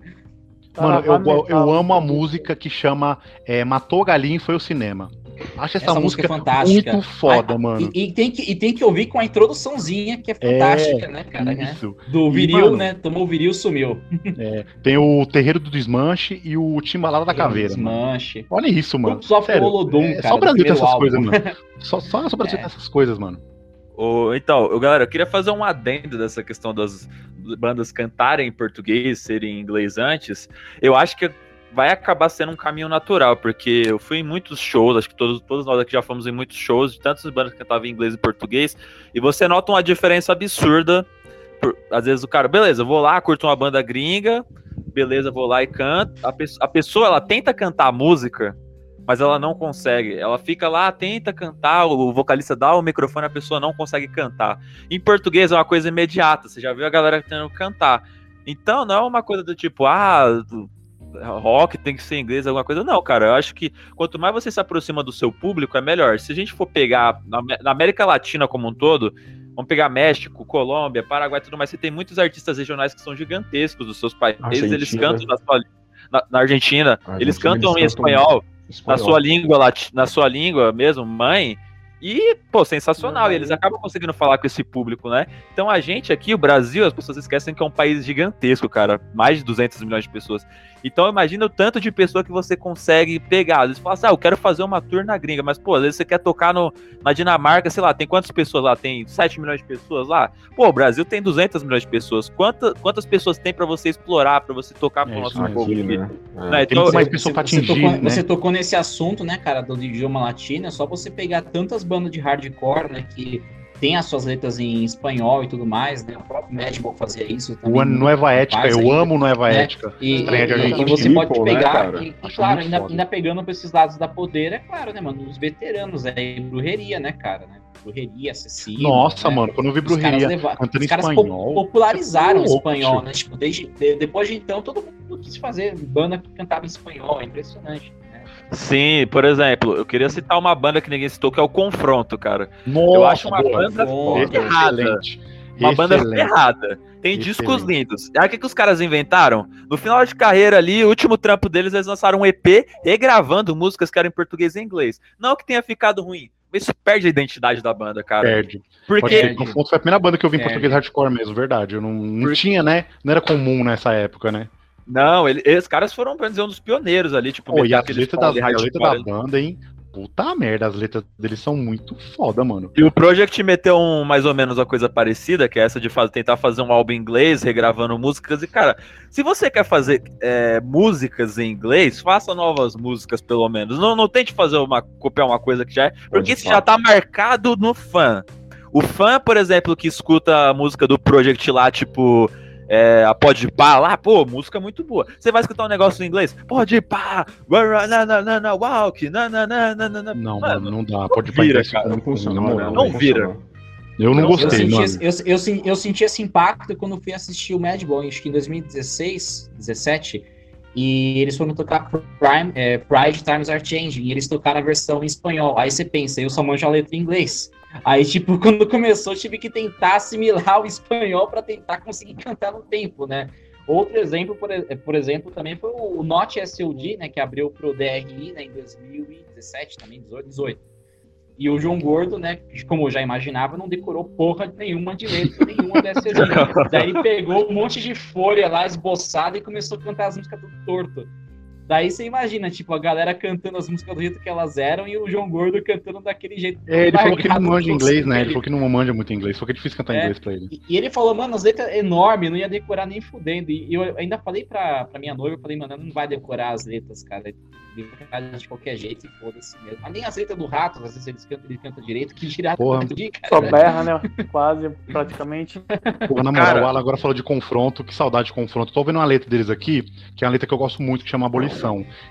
Mano, eu, eu amo a música que chama é, Matou Galinha e Foi ao Cinema. Acho essa, essa música, música é fantástica. muito foda, ah, mano. E, e, tem que, e tem que ouvir com a introduçãozinha, que é fantástica, é, né, cara? Isso. Né? Do viril, e, mano, né? Tomou o viril, sumiu. É, tem o Terreiro do Desmanche e o Timbalada da Caveira. Desmanche. Mano. Olha isso, mano. Só Sério, Olodum, é, cara, só o Brasil tem essas álbum. coisas, mano. Só, só, só o Brasil [laughs] é. tem essas coisas, mano. Oh, então, eu, galera, eu queria fazer um adendo dessa questão das bandas cantarem em português, serem em inglês antes. Eu acho que vai acabar sendo um caminho natural, porque eu fui em muitos shows, acho que todos, todos nós aqui já fomos em muitos shows de tantas bandas que cantavam em inglês e português, e você nota uma diferença absurda. Por, às vezes o cara, beleza, vou lá, curto uma banda gringa, beleza, vou lá e canto. A, pe a pessoa, ela tenta cantar a música, mas ela não consegue. Ela fica lá, tenta cantar, o vocalista dá o microfone, a pessoa não consegue cantar. Em português é uma coisa imediata, você já viu a galera tentando cantar. Então não é uma coisa do tipo, ah, rock tem que ser inglês, alguma coisa. Não, cara, eu acho que quanto mais você se aproxima do seu público, é melhor. Se a gente for pegar na, América Latina como um todo, vamos pegar México, Colômbia, Paraguai e tudo mais, você tem muitos artistas regionais que são gigantescos dos seus países, Argentina. eles cantam na, sua, na, na Argentina, Argentina, eles cantam eles em espanhol, espanhol, na sua língua, na sua língua mesmo, mãe, e, pô, sensacional. E eles acabam conseguindo falar com esse público, né? Então a gente aqui, o Brasil, as pessoas esquecem que é um país gigantesco, cara. Mais de 200 milhões de pessoas. Então imagina o tanto de pessoa que você consegue pegar. Às vezes fala assim, ah, eu quero fazer uma tour na gringa, mas pô, às vezes você quer tocar no, na Dinamarca, sei lá, tem quantas pessoas lá? Tem 7 milhões de pessoas lá? Pô, o Brasil tem 200 milhões de pessoas. Quanta, quantas pessoas tem para você explorar, para você tocar com é, o nosso povo? Né? É. Né? Então, mais pessoa pra atingir, você tocou, né? você tocou nesse assunto, né, cara, do idioma latino, é só você pegar tantas bandas de hardcore, né, que tem as suas letras em espanhol e tudo mais, né? O próprio Madball fazia isso também. O Nova Ética, eu ainda, amo Nova né? Ética. E, e, e, você pode né, pegar, né, e, e claro, ainda, ainda, pegando pra esses lados da poder, é claro, né, mano? Os veteranos, é brujeria, né, cara, né? Brujeria, acessível. Nossa, né? mano, quando eu vi brujeria os caras, os caras espanhol, popularizaram o espanhol, né? Tipo, desde, depois de então, todo mundo quis fazer banda que cantava em espanhol, é impressionante. Sim, por exemplo, eu queria citar uma banda que ninguém citou, que é o Confronto, cara. Nossa, eu acho uma boa, banda excelente. Uma Excelente. banda ferrada. Tem Excelente. discos lindos. Aí o que, que os caras inventaram? No final de carreira ali, o último trampo deles, eles lançaram um EP regravando músicas que eram em português e inglês. Não que tenha ficado ruim, isso perde a identidade da banda, cara. Perde. Porque. Pode foi a primeira banda que eu vi em português hardcore mesmo, verdade. Eu não, não Porque... tinha, né? Não era comum nessa época, né? Não, ele, esses caras foram, pra dizer, um dos pioneiros ali, tipo, oh, e a letra, da, a letra da banda, hein? Puta merda, as letras deles são muito foda, mano. E o Project meteu um, mais ou menos uma coisa parecida, que é essa de fazer, tentar fazer um álbum em inglês, regravando músicas. E, cara, se você quer fazer é, músicas em inglês, faça novas músicas, pelo menos. Não, não tente fazer uma, copiar uma coisa que já é. Porque isso já tá marcado no fã. O fã, por exemplo, que escuta a música do Project lá, tipo é, a Pode Pá lá, pô, música muito boa. Você vai escutar um negócio em inglês? Pode Pá, walk, na, na, na, na, na. Não, mano, não dá. Pode Pá, vira, cara, não funciona. Não, não vira. Eu não, gostei, eu senti, mano. Eu, eu, eu, senti esse impacto quando fui assistir o Madball, acho que em 2016, 17, e eles foram tocar Prime, é, Pride Times Are Changing, e eles tocaram a versão em espanhol. Aí você pensa, eu só manjo a letra em inglês. Aí, tipo, [laughs] quando começou, tive que tentar assimilar o espanhol para tentar conseguir cantar no tempo, né? Outro exemplo, por, por exemplo, também foi o Not SOD, né, que abriu pro DRI né, em 2017, também 18, 18. E o João Gordo, né, como eu já imaginava, não decorou porra nenhuma de letra nenhuma dessa [laughs] Daí ele pegou um monte de folha lá esboçada e começou a cantar as músicas do torto. Daí você imagina, tipo, a galera cantando as músicas do jeito que elas eram e o João Gordo cantando daquele jeito. É, ele falou que não manja inglês, né? Ele falou que não manja muito inglês, falou que é difícil cantar é, inglês pra ele. E, ele falou, mano, as letras enormes, não ia decorar nem fudendo. E eu ainda falei pra, pra minha noiva, eu falei, mano, não vai decorar as letras, cara. De qualquer jeito e foda-se mesmo. Mas nem as letras do rato, às vezes eles cantam, ele canta direito, que girar de Só berra, né? Quase, praticamente. Pô, na moral, o Alan agora falou de confronto, que saudade de confronto. Tô vendo uma letra deles aqui, que é uma letra que eu gosto muito, que chama Abolição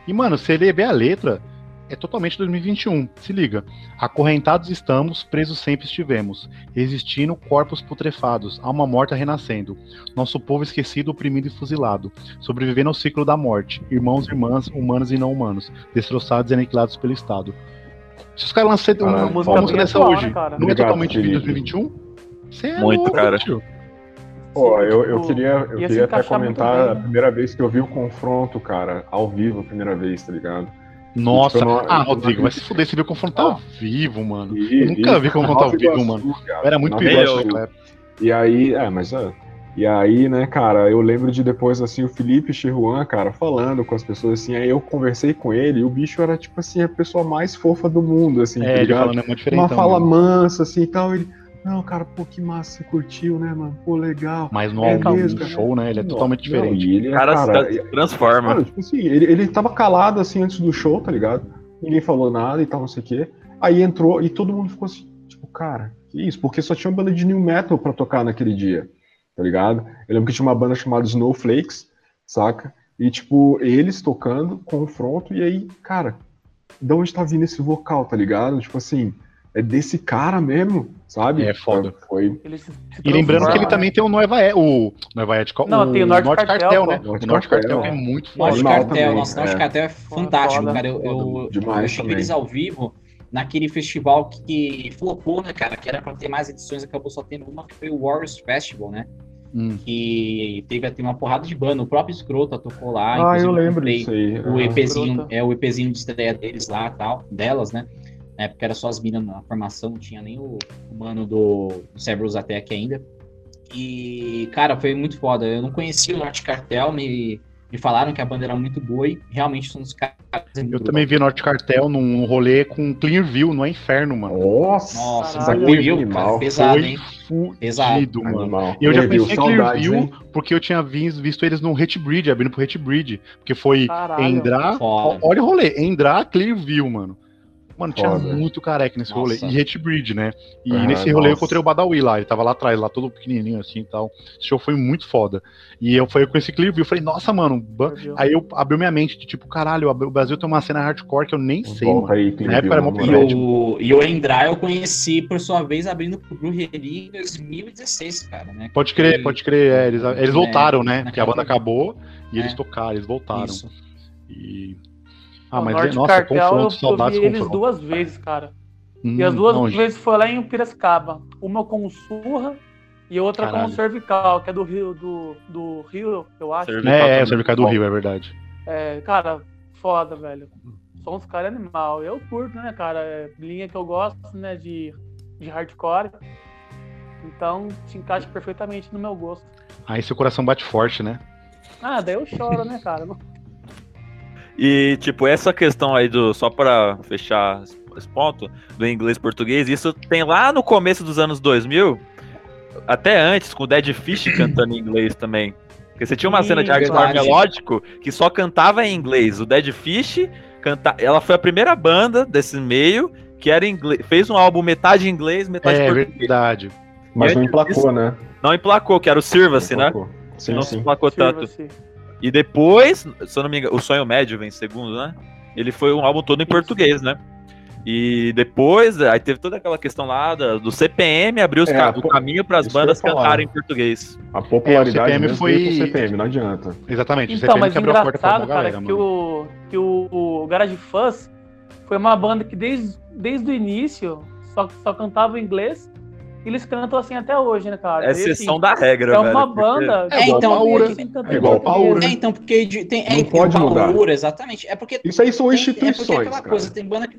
e, mano, se ele ver a letra, é totalmente 2021. Se liga. Acorrentados estamos, presos sempre estivemos. Existindo corpos putrefados, alma morta renascendo. Nosso povo esquecido, oprimido e fuzilado. Sobrevivendo ao ciclo da morte. Irmãos e irmãs, humanos e não humanos. Destroçados e aniquilados pelo Estado. Se os caras lançam uma, música, dessa hoje, cara. não é totalmente de 2021? Você é Muito, louco, cara. Tio. Pô, eu, eu tipo, queria, eu queria até comentar a primeira vez que eu vi o confronto, cara, ao vivo, a primeira vez, tá ligado? Nossa, tipo, não, ah, Rodrigo, vai se fuder, você viu o confronto ao vivo, mano. E, eu nunca vi confronto ao vivo, mano. Cara, era muito perigoso. E aí, é, mas é. E aí, né, cara, eu lembro de depois, assim, o Felipe Chiruan, cara, falando com as pessoas, assim, aí eu conversei com ele e o bicho era, tipo assim, a pessoa mais fofa do mundo, assim, é, tá ele falando é muito diferente. Uma fala mansa, assim, e tal, ele não, cara, pô, que massa, você curtiu, né, mano? Pô, legal. Mas no é mesmo, show, né? Ele é totalmente diferente. Não, ele, é, cara, cara transforma. Cara, tipo assim, ele, ele tava calado assim antes do show, tá ligado? Ninguém falou nada e tal, não sei o quê. Aí entrou e todo mundo ficou assim, tipo, cara, que isso? Porque só tinha uma banda de new metal pra tocar naquele dia, tá ligado? Eu lembro que tinha uma banda chamada Snowflakes, saca? E, tipo, eles tocando, confronto, e aí, cara, de onde tá vindo esse vocal, tá ligado? Tipo assim, é desse cara mesmo, sabe? É foda. Foi. E lembrando que ele também tem o Nova E, o Nova E Não, tem o Norte, Norte Cartel, Cartel, né? Norte o Norte Cartel, Cartel é muito foda. Norte Cartel, nossa, Norte é. Cartel é fantástico, foda. cara. Eu, eu, eu estive eles ao vivo naquele festival que flopou, né, cara? Que era pra ter mais edições, acabou só tendo uma, que foi o Warriors Festival, né? Hum. Que teve até uma porrada de banda. O próprio Escrota tocou lá. Ah, eu lembro disso aí. O EPzinho, é o EPzinho de estreia deles lá tal, delas, né? Na época era só as minas na formação, não tinha nem o, o mano do, do Cerberus Attack ainda. E, cara, foi muito foda. Eu não conhecia o Norte Cartel, me, me falaram que a banda era muito boa e realmente são os caras. Eu também vi Norte Cartel num rolê com Clearview, no Inferno, mano. Nossa, Nossa Clearview, cara, pesado, hein? Fudido, pesado. mano. E eu já conhecia Clearview porque eu tinha visto eles no Hatebreed, abrindo pro Hatebreed. Porque foi Caralho. Endrar. Olha o rolê, Endrar, Clearview, mano. Mano, tinha Foda. muito careca nesse Nossa. rolê. E Hatebreed, né? E ah, nesse rolê nossa. eu encontrei o Badawi lá. Ele tava lá atrás, lá todo pequenininho assim e tal. Esse show foi muito foda. E eu, foi, com esse clipe, eu falei, nossa, mano. Aí eu abriu minha mente de tipo, caralho, o Brasil tem uma cena hardcore que eu nem sei. Volta aí, Na época era uma e, o, e o Endra eu conheci, por sua vez, abrindo pro Brujeria em 2016, cara, né? Pode crer, e... pode crer. É, eles, eles voltaram, né? Porque a banda acabou e é. eles tocaram, eles voltaram. Isso. E ah, mas Norte nossa, Cartel, confronto, eu, vi eles duas vezes, cara. Hum, e as duas vezes foi lá em Piracicaba. Uma com o Surra E outra Caralho. com o cervical, que é do Rio, do, do Rio, eu acho. Cervical é, é, o cervical é do Rio, é verdade. É, cara, foda, velho. São uns caras animal. Eu curto, né, cara? É linha que eu gosto, né, de, de hardcore. Então, se encaixa perfeitamente no meu gosto. Aí seu coração bate forte, né? Ah, daí eu choro, né, cara? E, tipo, essa questão aí do. Só pra fechar esse ponto, do inglês português, isso tem lá no começo dos anos 2000, até antes, com o Dead Fish cantando em inglês também. Porque você tinha uma cena de hardcore melódico que só cantava em inglês. O Dead Fish, canta... ela foi a primeira banda desse meio que era inglês, fez um álbum metade em inglês, metade é, português. É verdade. Mas não emplacou, né? Não emplacou, que era o Sirva-se, né? Sim, não sim. emplacou tanto. E depois, se eu não me engano, o Sonho Médio vem segundo, né? Ele foi um álbum todo em português, né? E depois, aí teve toda aquela questão lá do CPM abriu é, o caminho para as bandas cantarem em português. A popularidade é, o CPM foi o CPM, não adianta. Exatamente, então, o CPM mas que abriu a porta pra galera, cara, que o que o, o Garage Fuzz foi uma banda que desde, desde o início só, só cantava em inglês eles cantam assim até hoje, né, cara? É exceção assim, da regra, É uma banda. É, igual então, Paura. É igual Paura. É, então, porque tem. É, não pode mudar. Paura, exatamente. É porque. Isso aí são tem, instituições. É porque é aquela cara. coisa, tem banda que.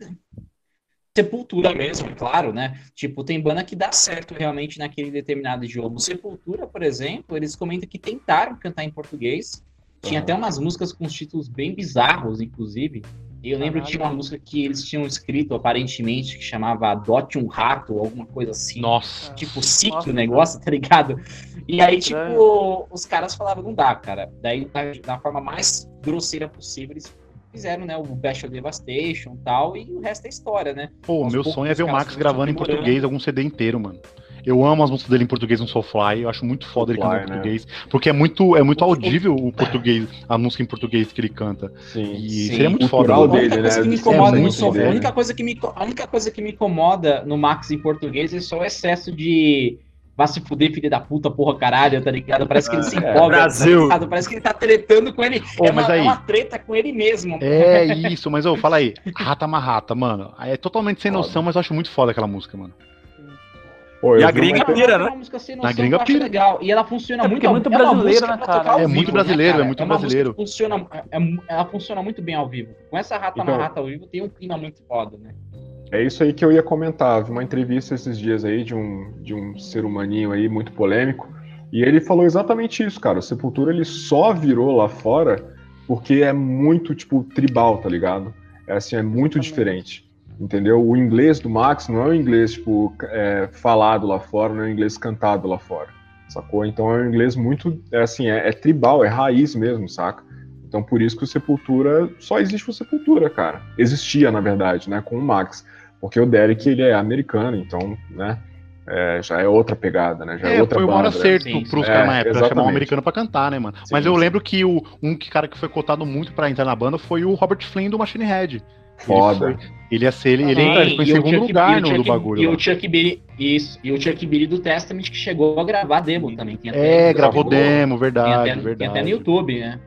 Sepultura mesmo, claro, né? Tipo, tem banda que dá certo realmente naquele determinado jogo. Sepultura, por exemplo, eles comentam que tentaram cantar em português. Tinha até umas músicas com títulos bem bizarros, inclusive. E eu lembro que tinha uma música que eles tinham escrito, aparentemente, que chamava Adote um Rato, ou alguma coisa assim. Nossa. Tipo, SIC o negócio, [laughs] tá ligado? E aí, tipo, os caras falavam, não dá, cara. Daí, da forma mais grosseira possível, eles fizeram, né, o Best Devastation e tal, e o resto é história, né? Pô, Aos meu sonho é ver o Max gravando em português algum CD inteiro, mano. Eu amo as músicas dele em português no Soulfly, eu acho muito foda ele cantar em né? português, porque é muito, é muito audível o português, a música em português que ele canta. Sim. E Sim. seria muito foda. A única coisa né? que me incomoda é no Soulfly, a única coisa que me a única coisa que me incomoda no Max em português é só o excesso de Vá se fuder, filho da puta, porra, caralho, tá ligado? Parece que ele se é, empolga. É, Brasil. Tá Parece que ele tá tretando com ele. Oh, é, uma, aí, é, uma, treta com ele mesmo. É isso, mas ô, fala aí. Rata Marrata, mano. É totalmente sem noção, mas eu acho muito foda aquela música, mano. Pô, e a gringa pira, né? A gringa pira. legal. E ela funciona é muito, é muito brasileira, né, cara? É muito brasileiro, é muito brasileiro. Funciona, é, ela funciona muito bem ao vivo. Com essa rata então, rata ao vivo tem um clima muito foda, né? É isso aí que eu ia comentar. Vi uma entrevista esses dias aí de um, de um ser humaninho aí muito polêmico. E ele falou exatamente isso, cara. O Sepultura ele só virou lá fora porque é muito, tipo, tribal, tá ligado? É assim, é muito diferente entendeu? O inglês do Max não é o inglês tipo é, falado lá fora, não é o inglês cantado lá fora, sacou? Então é um inglês muito, é assim, é, é, tribal, é raiz mesmo, saca? Então por isso que o Sepultura só existe o Sepultura, cara. Existia na verdade, né, com o Max, porque o Derek ele é americano, então, né? É, já é outra pegada, né? Já é, é outra foi o maior acerto né? pros caras na época, chamar um americano pra cantar, né, mano? Sim, Mas eu sim. lembro que o, um cara que foi cotado muito pra entrar na banda foi o Robert Flynn do Machine Head. Foda. Ele, foi, ele ia ser, ele, ele, ele foi em segundo Chuck, lugar no, do bagulho. E o Chuck Berry, isso, e o Chuck Berry do Testament que chegou a gravar demo também. Tem até, é, gravou demo, verdade, tem até, verdade. Tem até no YouTube, né?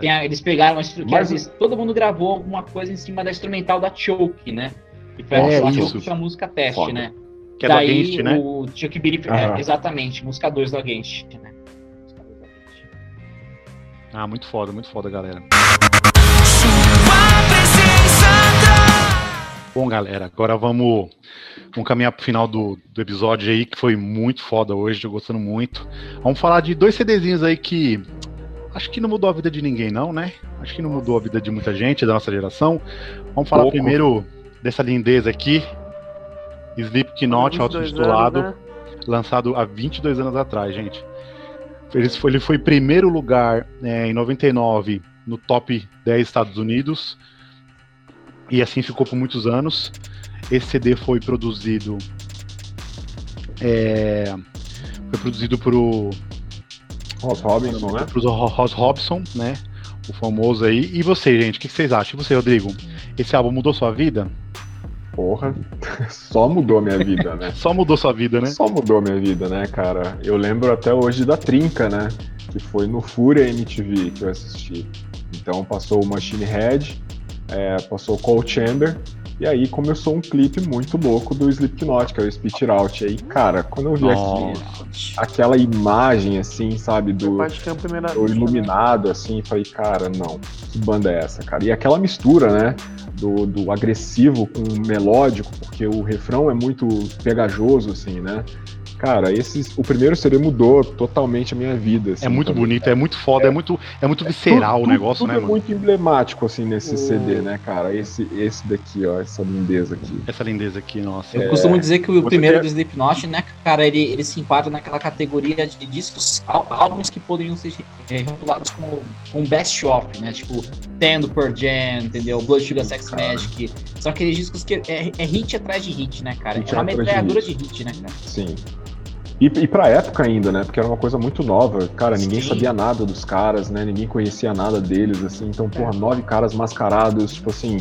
Tem, eles pegaram, mas, todo mundo gravou alguma coisa em cima da instrumental da Choke, né? Que foi é, a, isso. Foi a música teste, Foda. né? Que é Daí, do Against, né? o Chuck Berry, é, exatamente, música 2 do Against, né? Ah, muito foda, muito foda, galera. Bom, galera, agora vamos, vamos caminhar pro final do, do episódio aí, que foi muito foda hoje, tô gostando muito. Vamos falar de dois CDzinhos aí que acho que não mudou a vida de ninguém, não, né? Acho que não mudou a vida de muita gente da nossa geração. Vamos falar Pouco. primeiro dessa lindeza aqui. Slipknot, auto-intitulado, né? lançado há 22 anos atrás, gente. Ele foi, ele foi primeiro lugar é, em 99 no top 10 Estados Unidos e assim ficou por muitos anos. Esse CD foi produzido. É, foi produzido pro. Ross Robinson, né? Pro Ross Robinson, né? O famoso aí. E você, gente, o que vocês acham? E você, Rodrigo? Esse álbum mudou sua vida? Porra, [laughs] só mudou minha vida, né? [laughs] só mudou sua vida, né? Só mudou minha vida, né, cara? Eu lembro até hoje da Trinca, né? Que foi no Fúria MTV que eu assisti. Então passou o Machine Head, é, passou o Cold Chamber E aí começou um clipe muito louco do Slipknot, que é o Spit Out. E aí, cara, quando eu vi aqui, aquela imagem, assim, sabe, do, do iluminado, assim, falei, cara, não, que banda é essa, cara? E aquela mistura, né, do, do agressivo com o melódico, porque o refrão é muito pegajoso, assim, né? Cara, esses, o primeiro CD mudou totalmente a minha vida. Assim, é muito bonito, é muito foda, é, é muito, é muito visceral tudo, o negócio, tudo né, é mano? muito emblemático, assim, nesse CD, né, cara? Esse, esse daqui, ó, essa lindeza aqui. Essa lindeza aqui, nossa. Eu é... costumo dizer que o primeiro quer... do Slipknot, né, cara, ele, ele se enquadra naquela categoria de discos, álbuns que poderiam ser é, rotulados como, como best of, né? Tipo, Tendo Per Jam, entendeu? Blood Sugar Sex cara. Magic. São aqueles discos que é, é hit atrás de hit, né, cara? Hit é uma metralhadora de hit. de hit, né, cara? Sim. E, e pra época ainda, né? Porque era uma coisa muito nova. Cara, ninguém Sim. sabia nada dos caras, né? Ninguém conhecia nada deles, assim. Então, porra, nove caras mascarados, tipo assim,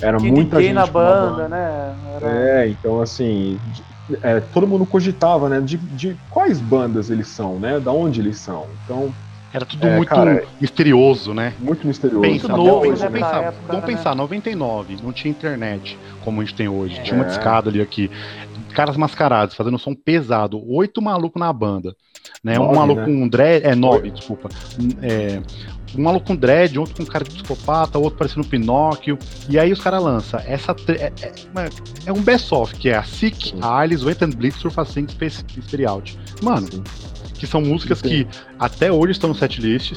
era que muita gente. na banda, né? Era... É, então, assim, é, todo mundo cogitava, né? De, de quais bandas eles são, né? Da onde eles são. Então. Era tudo é, muito cara, misterioso, né? Muito misterioso. Pensa, muito novo, vamos, pensar, época, vamos né? pensar, 99, não tinha internet como a gente tem hoje. É. Tinha uma discada ali aqui caras mascarados, fazendo um som pesado, oito malucos na banda. Né? Nove, um maluco né? com dread. É, nove, desculpa. É, um maluco com dread, outro com cara de psicopata, outro parecendo Pinóquio. E aí os caras lançam essa. É, é, é um best-of, que é a Sick, a Alice, Wet and Blitz, Surfa Sync, Space, Space Out. Mano, Sim. que são músicas Sim. que até hoje estão no setlist.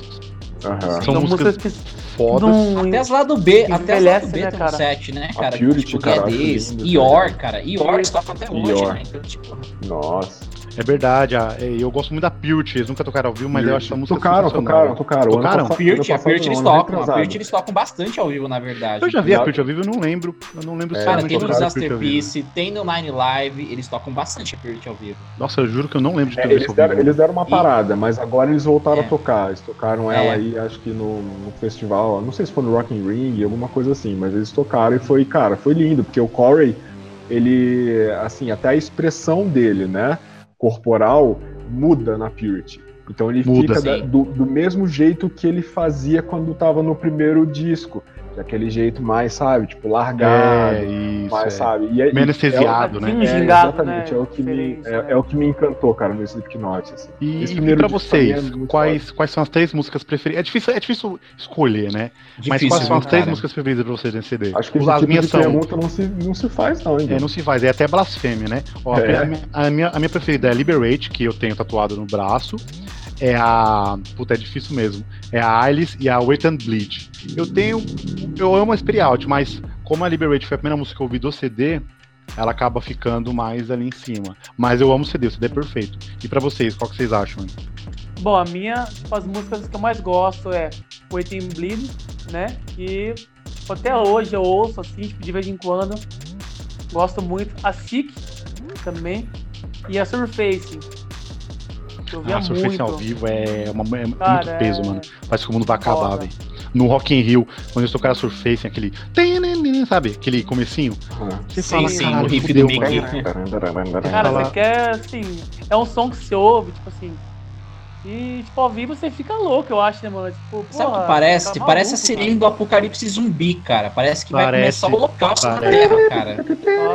Uhum. São, músicas, músicas que fodas. Até as lá do B, até as lá do B né, tem um set, né, cara? A Purity, tipo, cara, Ior, cara. Ior toca até hoje, né? Então, tipo... Nossa. É verdade, eu gosto muito da Purity, eles nunca tocaram ao vivo, mas eu acho essa música Tocaram, tocaram, tocaram. Tocaram? A Purity, a Purity eles tocam, a Purity eles tocam bastante ao vivo, na verdade. Eu já vi a Purity ao vivo, eu não lembro, eu não lembro é, se Cara, tem no Masterpiece, tem no Nine Live, eles tocam bastante a Purity ao vivo. Nossa, eu juro que eu não lembro de ter é, eles, deram, eles deram uma parada, e... mas agora eles voltaram é. a tocar, eles tocaram ela é. aí, acho que no, no, festival, não sei se foi no Rock in Ring, alguma coisa assim, mas eles tocaram e foi, cara, foi lindo, porque o Corey, ele, assim, até a expressão dele, né, corporal muda na Purity. Então ele muda, fica da, do, do, mesmo jeito que ele fazia quando estava no primeiro disco daquele jeito mais, sabe, tipo, largado, é, isso, mais, é. sabe? E, Menos anestesiado, é, né? É, exatamente, né? é, o que me, é, é, o que me encantou, cara, no Slipknot, assim. E, e pra vocês, quais, quais são as três músicas preferidas? É difícil, é difícil escolher, né? Difícil, Mas quais são as três cara. músicas preferidas pra vocês nesse CD? Acho que Os, tipo minhas são... pergunta não se, não se faz, não, hein? É, não se faz, é até blasfêmia, né? Ó, a, minha, a, minha, a minha preferida é Liberate, que eu tenho tatuado no braço é a. Puta, é difícil mesmo. É a Alice e a Wait and Bleed. Eu tenho. Eu amo a Spirit mas como a Liberate foi a primeira música que eu ouvi do CD, ela acaba ficando mais ali em cima. Mas eu amo o CD, o CD é perfeito. E para vocês, qual que vocês acham? Hein? Bom, a minha, tipo, as músicas que eu mais gosto é Wait and Bleed, né? E tipo, até hoje eu ouço assim, tipo, de vez em quando. Gosto muito. A Sick também. E a Surface. Eu via ah, Surface ao vivo é, uma, é Cara, muito peso, é... mano. Parece que o mundo vai acabar, velho. No Rock in Rio, quando eles tocaram Surface, aquele. Sabe? Aquele comecinho. Você sim, fala, sim, o riff do Mickey. Cara, você quer, assim. É um som que você ouve, tipo assim. E, tipo, ao vivo você fica louco, eu acho, né, mano? Tipo, Sabe o que parece? Tá parece a sirene do apocalipse zumbi, cara. Parece que parece, vai começar o holocausto na Terra, cara.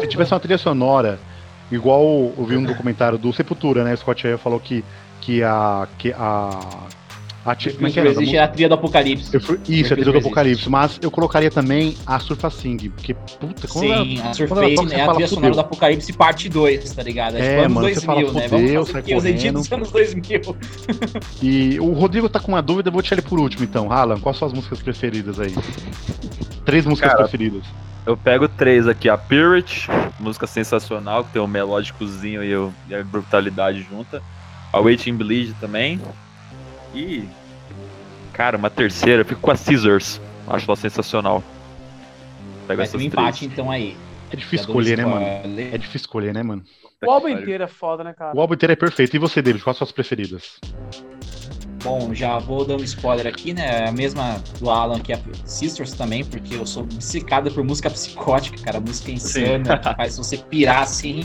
Se tivesse uma trilha sonora, igual eu vi um documentário do Sepultura, né? O Scott Ayer falou que que a. Que a a, como é que era? Existe a trilha do Apocalipse. Eu, isso, a trilha do Apocalipse. Mas eu colocaria também a Surfa Sing, porque, puta, como Sim, ela, a Surface é a trilha sonora do Apocalipse parte 2, tá ligado? É, é anos 2000, fala, né? Vamos fazer os edits dos anos 2000. [laughs] e o Rodrigo tá com uma dúvida, eu vou deixar ele por último, então. Alan, quais são as músicas preferidas aí? Três músicas Cara, preferidas. Eu pego três aqui. A Pirate, música sensacional, que tem o um melódicozinho e a brutalidade junta. A Waiting Bleed também. E. Cara, uma terceira, eu fico com a Scissors. Acho ela sensacional. Pega Vai essas um empate três. então aí. É difícil escolher, né, mano? É difícil escolher, né, mano? O álbum inteiro é foda, né, cara? O álbum inteiro é perfeito. E você, David, quais são as suas preferidas? Bom, já vou dar um spoiler aqui, né? A mesma do Alan que a Sisters também, porque eu sou obcecada por música psicótica, cara. Música insana, que faz você pirar assim.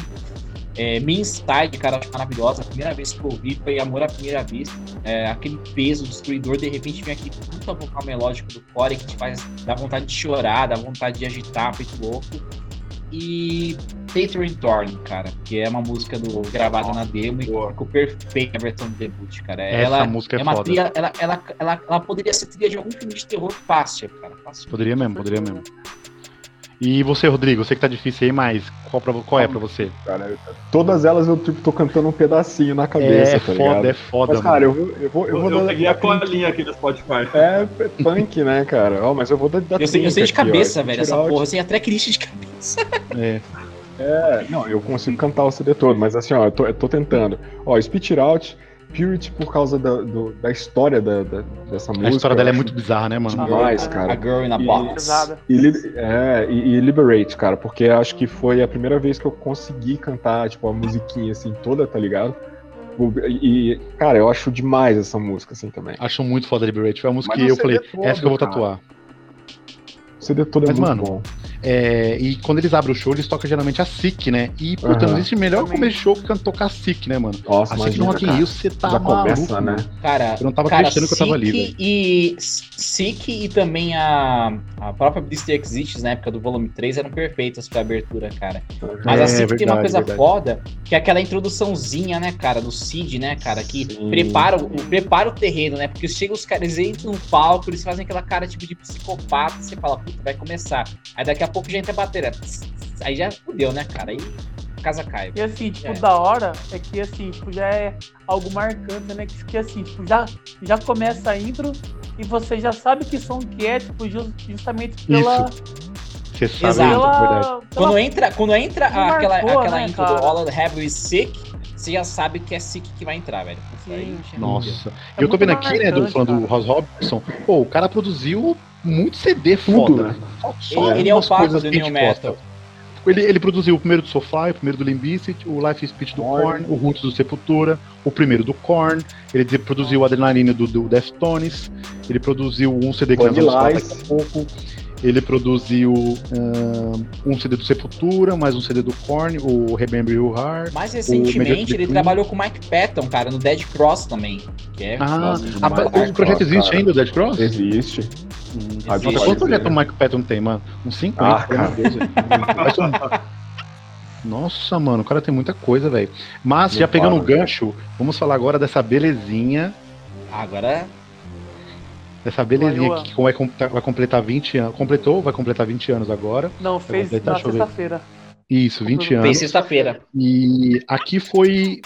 É, Inside, cara, acho maravilhosa. A primeira vez que eu ouvi foi Amor à Primeira Vista. É, aquele peso destruidor, de repente vem aquele puta vocal melódico do Core que te faz dar vontade de chorar, dá vontade de agitar, feito louco. E Catherine Thorne, cara, que é uma música do, gravada Nossa, na demo e ficou perfeita a versão do debut, cara. Essa ela música é, é uma foda. Trilha, ela, ela, ela, ela, poderia ser trilha de algum filme de terror fácil, cara. Fácil. Poderia mesmo, poderia mesmo. E você, Rodrigo, eu sei que tá difícil aí, mas qual, pra, qual é pra você? Cara, todas elas eu tipo, tô cantando um pedacinho na cabeça, é tá foda, ligado? É foda, mas, cara, eu vou, eu vou, eu vou eu dar... peguei a colinha aqui no Spotify. É, punk, né, cara? Ó, oh, mas eu vou dar, dar Eu sei, eu sei de cabeça, ó, velho, essa porra, eu sei a tracklist de cabeça. [laughs] É. É, não, eu consigo cantar o CD todo, mas assim, ó, eu tô, eu tô tentando. Ó, Spit It Out, Purity por causa da, do, da história da, da, dessa música. A história dela é muito bizarra, né, mano? Demais, cara. A Girl in a Box. E, é, e, e, Liberate, cara, porque acho que foi a primeira vez que eu consegui cantar, tipo, a musiquinha assim toda, tá ligado? E, cara, eu acho demais essa música, assim, também. Acho muito foda Liberate. Foi a música Mas que eu falei, todo, essa que eu vou tatuar. O CD todo é Mas, muito mano, bom. É, e quando eles abrem o show, eles tocam geralmente a SIC, né? E, puta, uhum. não existe melhor começo de show que tocar a SIC, né, mano? Nossa, a SIC no Rock in Rio, você tá Já maluco, começa, né? Cara, eu não tava cara, acreditando que eu tava ali. E SIC e também a, a própria Blister Exists na época do volume 3 eram perfeitas pra abertura, cara. Mas é, a SIC verdade, tem uma coisa verdade. foda, que é aquela introduçãozinha, né, cara, do Cid, né, cara, que prepara o, prepara o terreno, né? Porque chega os caras, eles entram no palco, eles fazem aquela cara tipo de psicopata, você fala, puta, vai começar. Aí daqui a pouco já entra a bateria. Aí já fudeu, né, cara? Aí a casa cai. E assim, tipo, é. da hora é que assim, tipo, já é algo marcante, né? Que, que assim, tipo, já, já começa a intro e você já sabe que som que é, tipo, justamente pela. Isso. Você sabe Exato. Pela, pela... Quando entra, quando entra aquela, marcou, aquela né, intro cara? do All I Have Is Sick, você já sabe que é Sick que vai entrar, velho. Aí, Nossa. É eu tô vendo aqui, né, do, falando do Ross Robinson, pô, o cara produziu muito CD foda, né? Só ele, ele é o pato do New Metal. Ele, ele, produziu o primeiro do Sofá, o primeiro do Limbiskit, o Life Speech do Korn, o Roots do Sepultura, o primeiro do Korn, ele produziu o Adrenaline do, do Deftones, ele produziu um CD que nós vamos falar daqui a pouco, ele produziu um, um, CD do Sepultura, mais um CD do Korn, o Remember You Heart. Mais recentemente, ele trabalhou com o Mike Patton, cara, no Dead Cross também. Que é ah, a, o projeto existe cara. ainda, o Dead Cross? Existe. Hum, Nossa, quanto projeto o Mike Patton tem, mano? Uns 50, ah, cara. Nossa, mano, o cara tem muita coisa, velho. Mas, já pegando o gancho, vamos falar agora dessa belezinha. Agora essa belezinha que vai, vai completar 20 anos. Completou? Vai completar 20 anos agora. Não, fez na sexta-feira. Isso, 20 anos. Fez sexta-feira. E aqui foi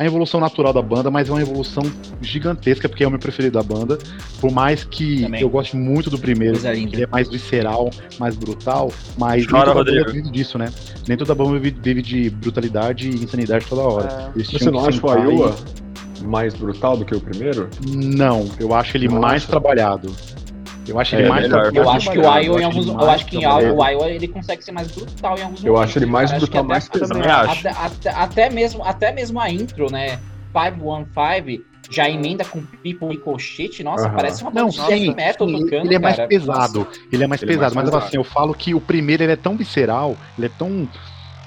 a evolução natural da banda, mas é uma evolução gigantesca, porque é o meu preferido da banda. Por mais que Também. eu goste muito do primeiro, que ele é mais visceral, mais brutal, mas Chora, nem toda vive disso, né? Nem toda banda vive, de brutalidade e insanidade toda hora. É. Você não acha o Iowa mais brutal do que o primeiro? Não, eu acho ele Nossa. mais trabalhado. Eu acho ele é, mais melhor, Eu acho que o Iowa em alguns, eu acho que em o Iowa ele consegue ser mais brutal em alguns Eu momentos, acho ele mais cara. brutal, mais pesado. Até, até, até, mesmo, até mesmo a intro, né? 515 já emenda com People Ricochet, nossa, uhum. parece uma Não, sim, metal sim, tocando, Ele é mais cara. pesado, ele é mais ele pesado, é mais mas pesado. assim, eu falo que o primeiro ele é tão visceral, ele é tão.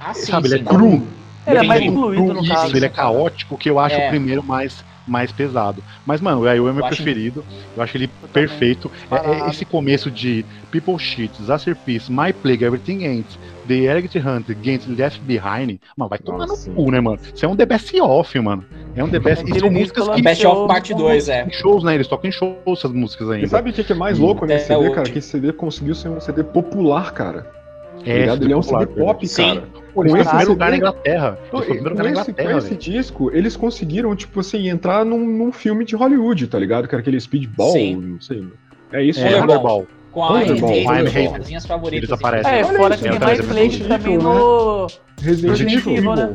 Ah, sim, sabe, sim, ele é cru. Ele é mais fluido, no caso. Ele é caótico, que eu acho é. o primeiro mais, mais pesado. Mas, mano, o Ayo é meu preferido. Eu acho ele eu perfeito. É, é, esse começo de People Shit, Disaster Peace, My Plague, Everything Ends, The Ergt Hunt, Against Left Behind. Mano, vai tomar no cu, né, mano? Isso é um The Best Off, mano. É um The Best. E são músicas que. Best Off Parte 2, é. Em shows, né? Eles tocam em shows essas músicas ainda. E sabe o que é mais louco nesse é, CD, cara? Que esse CD conseguiu ser um CD popular, cara. É, tá ele é um CD pop, cara. Sim. Pô, esse primeiro lugar na Inglaterra. Ele foi primeiro lugar na Inglaterra. Com esse disco, eles conseguiram, tipo assim, entrar num, num, filme de Hollywood, tá ligado? Que era aquele Speedball, Sim. não sei. É isso, é, Thunderball. Com a as minhas favoritas. Eles aparecem. É, fora que tem mais Plate também no... Resident Evil, né?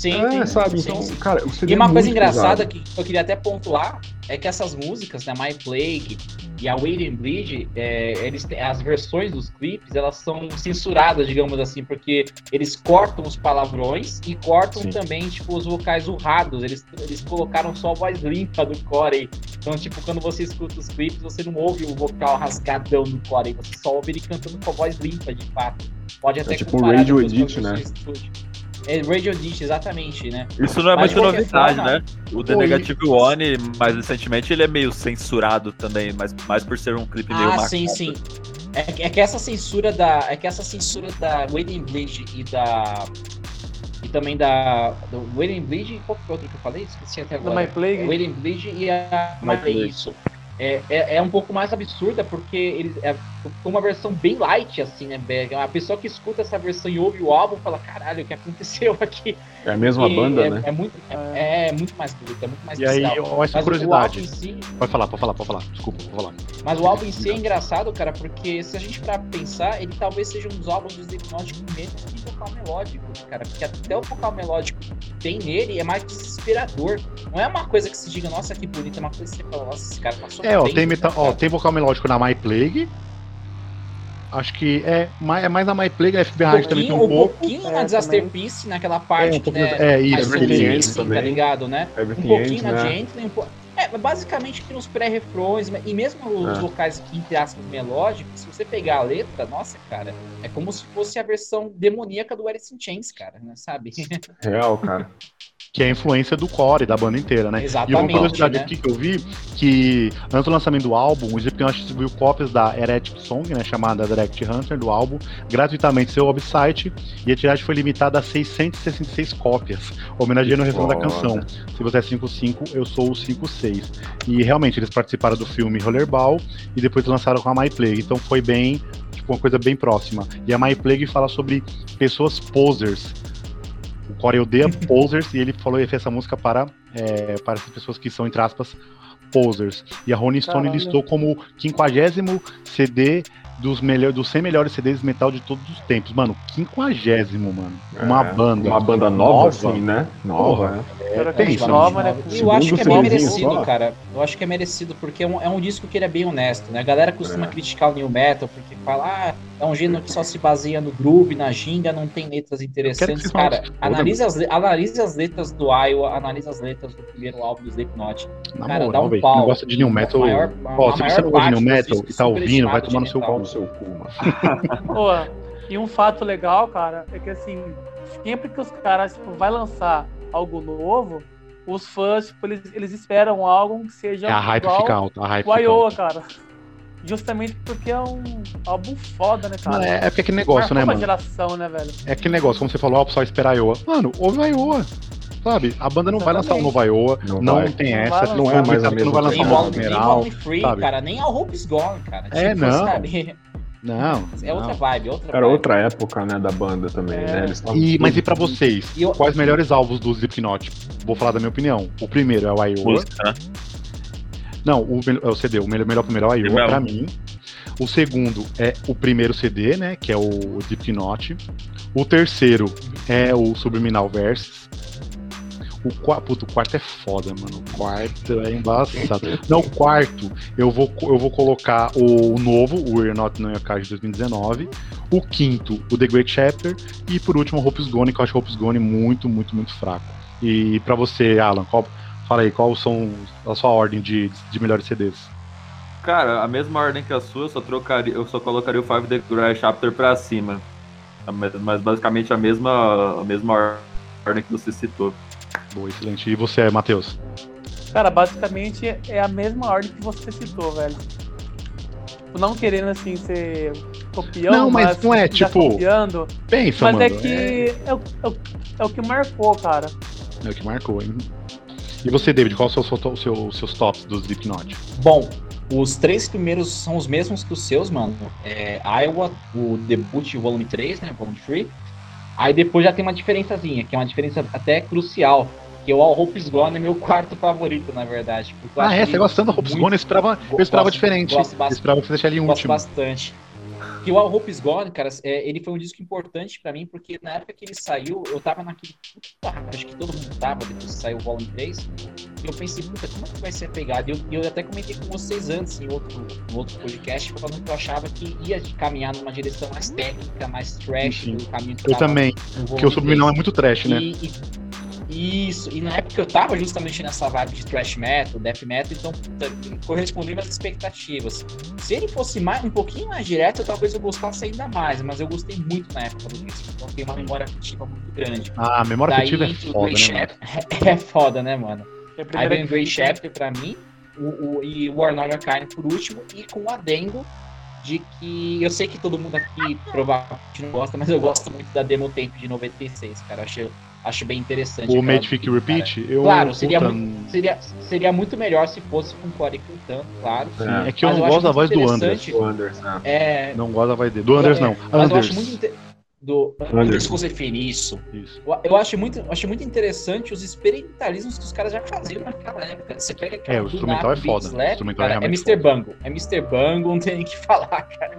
Sim, é, sabe? Então, cara, o CD E uma é coisa engraçada que eu queria até pontuar é que essas músicas, né, My Plague e a Wait and Bleed, é, eles, as versões dos clipes, elas são censuradas, digamos assim, porque eles cortam os palavrões e cortam Sim. também, tipo, os vocais urrados. Eles, eles colocaram só a voz limpa do Corey. Então, tipo, quando você escuta os clipes, você não ouve o vocal rasgadão do Corey, você só ouve ele cantando com a voz limpa, de fato. Pode é até é tipo um radio edit, né? É Radio Dish, exatamente, né? Isso não é muita novidade, forma, né? O The Negative One, mais recentemente, ele é meio censurado também, mas mais por ser um clipe ah, meio Ah, sim, sim. É, é, que essa censura da. É que essa censura da Waiting Bleed e da. E também da. Do Waiting Bleed. Qual foi outro que eu falei? Esqueci até agora. Do My Plague. Waiting Bleed e a. My Isso é, é, é, um pouco mais absurda, porque eles é uma versão bem light, assim, né, Berg? A pessoa que escuta essa versão e ouve o álbum fala, caralho, o que aconteceu [laughs] aqui? É a mesma e banda, é, né? É muito, é, é muito mais bruto, é muito mais E especial. aí, eu acho curiosidade. Si... Pode falar, pode falar, pode falar. Desculpa, pode falar. Mas o álbum em si é engraçado, cara, porque se a gente parar pra pensar, ele talvez seja um dos álbuns do Slipknot com menos vocal melódico, cara, porque até o vocal melódico que tem nele é mais desesperador. Não é uma coisa que se diga, nossa, que bonita, é uma coisa que você fala, nossa, esse cara passou É, ó, tem, meta... ó, tem vocal melódico na My Plague, Acho que é mais, é mais a My Plague, a FBI um também tem um, um pouco. pouquinho na é, Disaster Piece, naquela parte é, um que né, é, isso, assim, tá ligado, né? Everything um pouquinho na né? Gently, um po... É, basicamente nos pré-refrões, e mesmo os é. vocais que, entre aspas, melódicos, se você pegar a letra, nossa, cara, é como se fosse a versão demoníaca do Alice in Chains, cara, né, sabe? Real, cara [laughs] que é a influência do core, da banda inteira, né? Exatamente, e uma curiosidade né? aqui que eu vi, que antes do lançamento do álbum, o Slipknot distribuiu cópias da Heretic Song, né, chamada Direct Hunter, do álbum, gratuitamente seu website, e a tiragem foi limitada a 666 cópias, homenageando o refrão da canção. Se você é 55, eu sou o 56. E realmente, eles participaram do filme Rollerball, e depois lançaram com a My Plague, então foi bem, tipo, uma coisa bem próxima. E a My Plague fala sobre pessoas posers, o Corey odeia posers e ele falou que fez essa música para, é, para as pessoas que são, entre aspas, posers. E a Rolling Stone Caralho. listou como 50 CD dos, melhor, dos 100 melhores CDs de metal de todos os tempos. Mano, quinquagésimo, mano. É, uma banda. Uma banda nova, nova assim, né? Nova, né? É, pensa, nova, né? Eu acho que é bem merecido, só. cara. Eu acho que é merecido, porque é um, é um disco que ele é bem honesto, né? A galera costuma é. criticar o New Metal, porque fala, ah, é um gênero que só se baseia no groove, na ginga, não tem letras interessantes. Cara, analise as, analise as letras do Iowa, analise as letras do primeiro álbum do Slipknot. cara, moral, dá um véio, pau. gosta de New Metal. Maior, Ó, se você não gosta de New Metal e tá ouvindo, vai tomar no seu pau seu cu, mano. [laughs] Pô, e um fato legal, cara, é que assim, sempre que os caras tipo, vai lançar algo novo, os fãs, tipo, eles, eles esperam algo que seja é a hype igual fica alta, a hype o Iowa, cara. Justamente porque é um álbum foda, né, cara? É, é porque é aquele negócio, né, mano? geração, né, velho? É aquele negócio, como você falou, ó, só esperar Iowa. Mano, ouve o Iowa. Sabe? A banda não vai lançar um novo Iowa, não, não tem não essa, não é mais a mesma. Não vai lançar um Mineral, Free, sabe? cara, nem a Hope's Gone, cara. É, tipo, não. Sabe? Não. [laughs] É outra vibe, outra Era vibe. outra época, né, da banda também, é. né? Eles e, mas e pra vocês? E eu... Quais melhores álbuns do Slipknot? Vou falar da minha opinião. O primeiro é o Iowa. Né? Não, o, é o CD, o melhor, melhor primeiro é o Iowa, pra mim. O segundo é o primeiro CD, né? Que é o Slipknot. O terceiro é o Subliminal Versus. O, quarto, o quarto é foda, mano. O quarto é embaçado. Não, o quarto, eu vou, eu vou colocar o novo, o We're Not No Card de 2019. O quinto, o The Great Chapter. E por último, o Hope's Gone, que eu acho Hope's Gone muito, muito, muito fraco. E para você, Alan, qual, fala aí, qual são a sua ordem de, de melhores CDs? Cara, a mesma ordem que a sua, eu só trocaria, eu só colocaria o Five The Great Chapter pra cima. Mas basicamente a mesma, a mesma ordem que você citou. Boa, excelente. E você, Matheus? Cara, basicamente é a mesma ordem que você citou, velho. Não querendo assim ser copião, não, mas, mas não é tipo. Copiando, pensa, mas mano, é que é... É, o, é, o, é o que marcou, cara. É o que marcou, hein? E você, David, qual são os seus, seus, seus tops dos Slipknot? Bom, os três primeiros são os mesmos que os seus, mano. É Iowa, o debut volume 3, né? Volume 3. Aí depois já tem uma diferençazinha, que é uma diferença até crucial. Que o All Hope's Gone é meu quarto favorito, na verdade. Ah, é? Você gostando do Hope's Gone? Eu esperava, eu esperava gosto, diferente. Gosto eu esperava que você deixasse ele em gosto último. bastante. Que o All Hope Is Gone, cara, é, ele foi um disco importante para mim, porque na época que ele saiu, eu tava naquele. acho que todo mundo tava depois que saiu o Volume 3. E eu pensei, puta, como é que vai ser a pegada? E eu, eu até comentei com vocês antes, em outro, em outro podcast, falando que eu achava que ia caminhar numa direção mais técnica, mais trash do caminho que Eu também, porque o Subminão é muito trash, né? E, e, isso, e na época eu tava justamente nessa vibe de thrash metal, death metal, então correspondia às expectativas. Se ele fosse mais, um pouquinho mais direto, talvez eu gostasse ainda mais, mas eu gostei muito na época do disco, então tem uma memória afetiva muito grande. Ah, a memória Daí, afetiva é foda, né, é, [laughs] é foda, né, mano? Aí vem Grey Chapter pra mim, o, o, e War Not Kind por último, e com o adendo de que eu sei que todo mundo aqui provavelmente não gosta, mas eu gosto muito da demo tape de 96, cara. Acho, acho bem interessante. O Made Fick Repeat? Eu, claro, seria, muito, seria, seria muito melhor se fosse com o Corey cantando, claro. É, é que eu não gosto da voz do Anders. Do Anders né? é... Não gosto da voz dele. Do Anders, é, não. Mas Anders. eu acho muito do Anderson Cosefini, isso. isso. Eu acho muito, acho muito interessante os experimentalismos que os caras já faziam naquela época. Você pega aquela É, o instrumental é foda. Slap, o instrumental cara, é, é Mr. Bango. É Mr. Bango, não tem nem que falar, cara.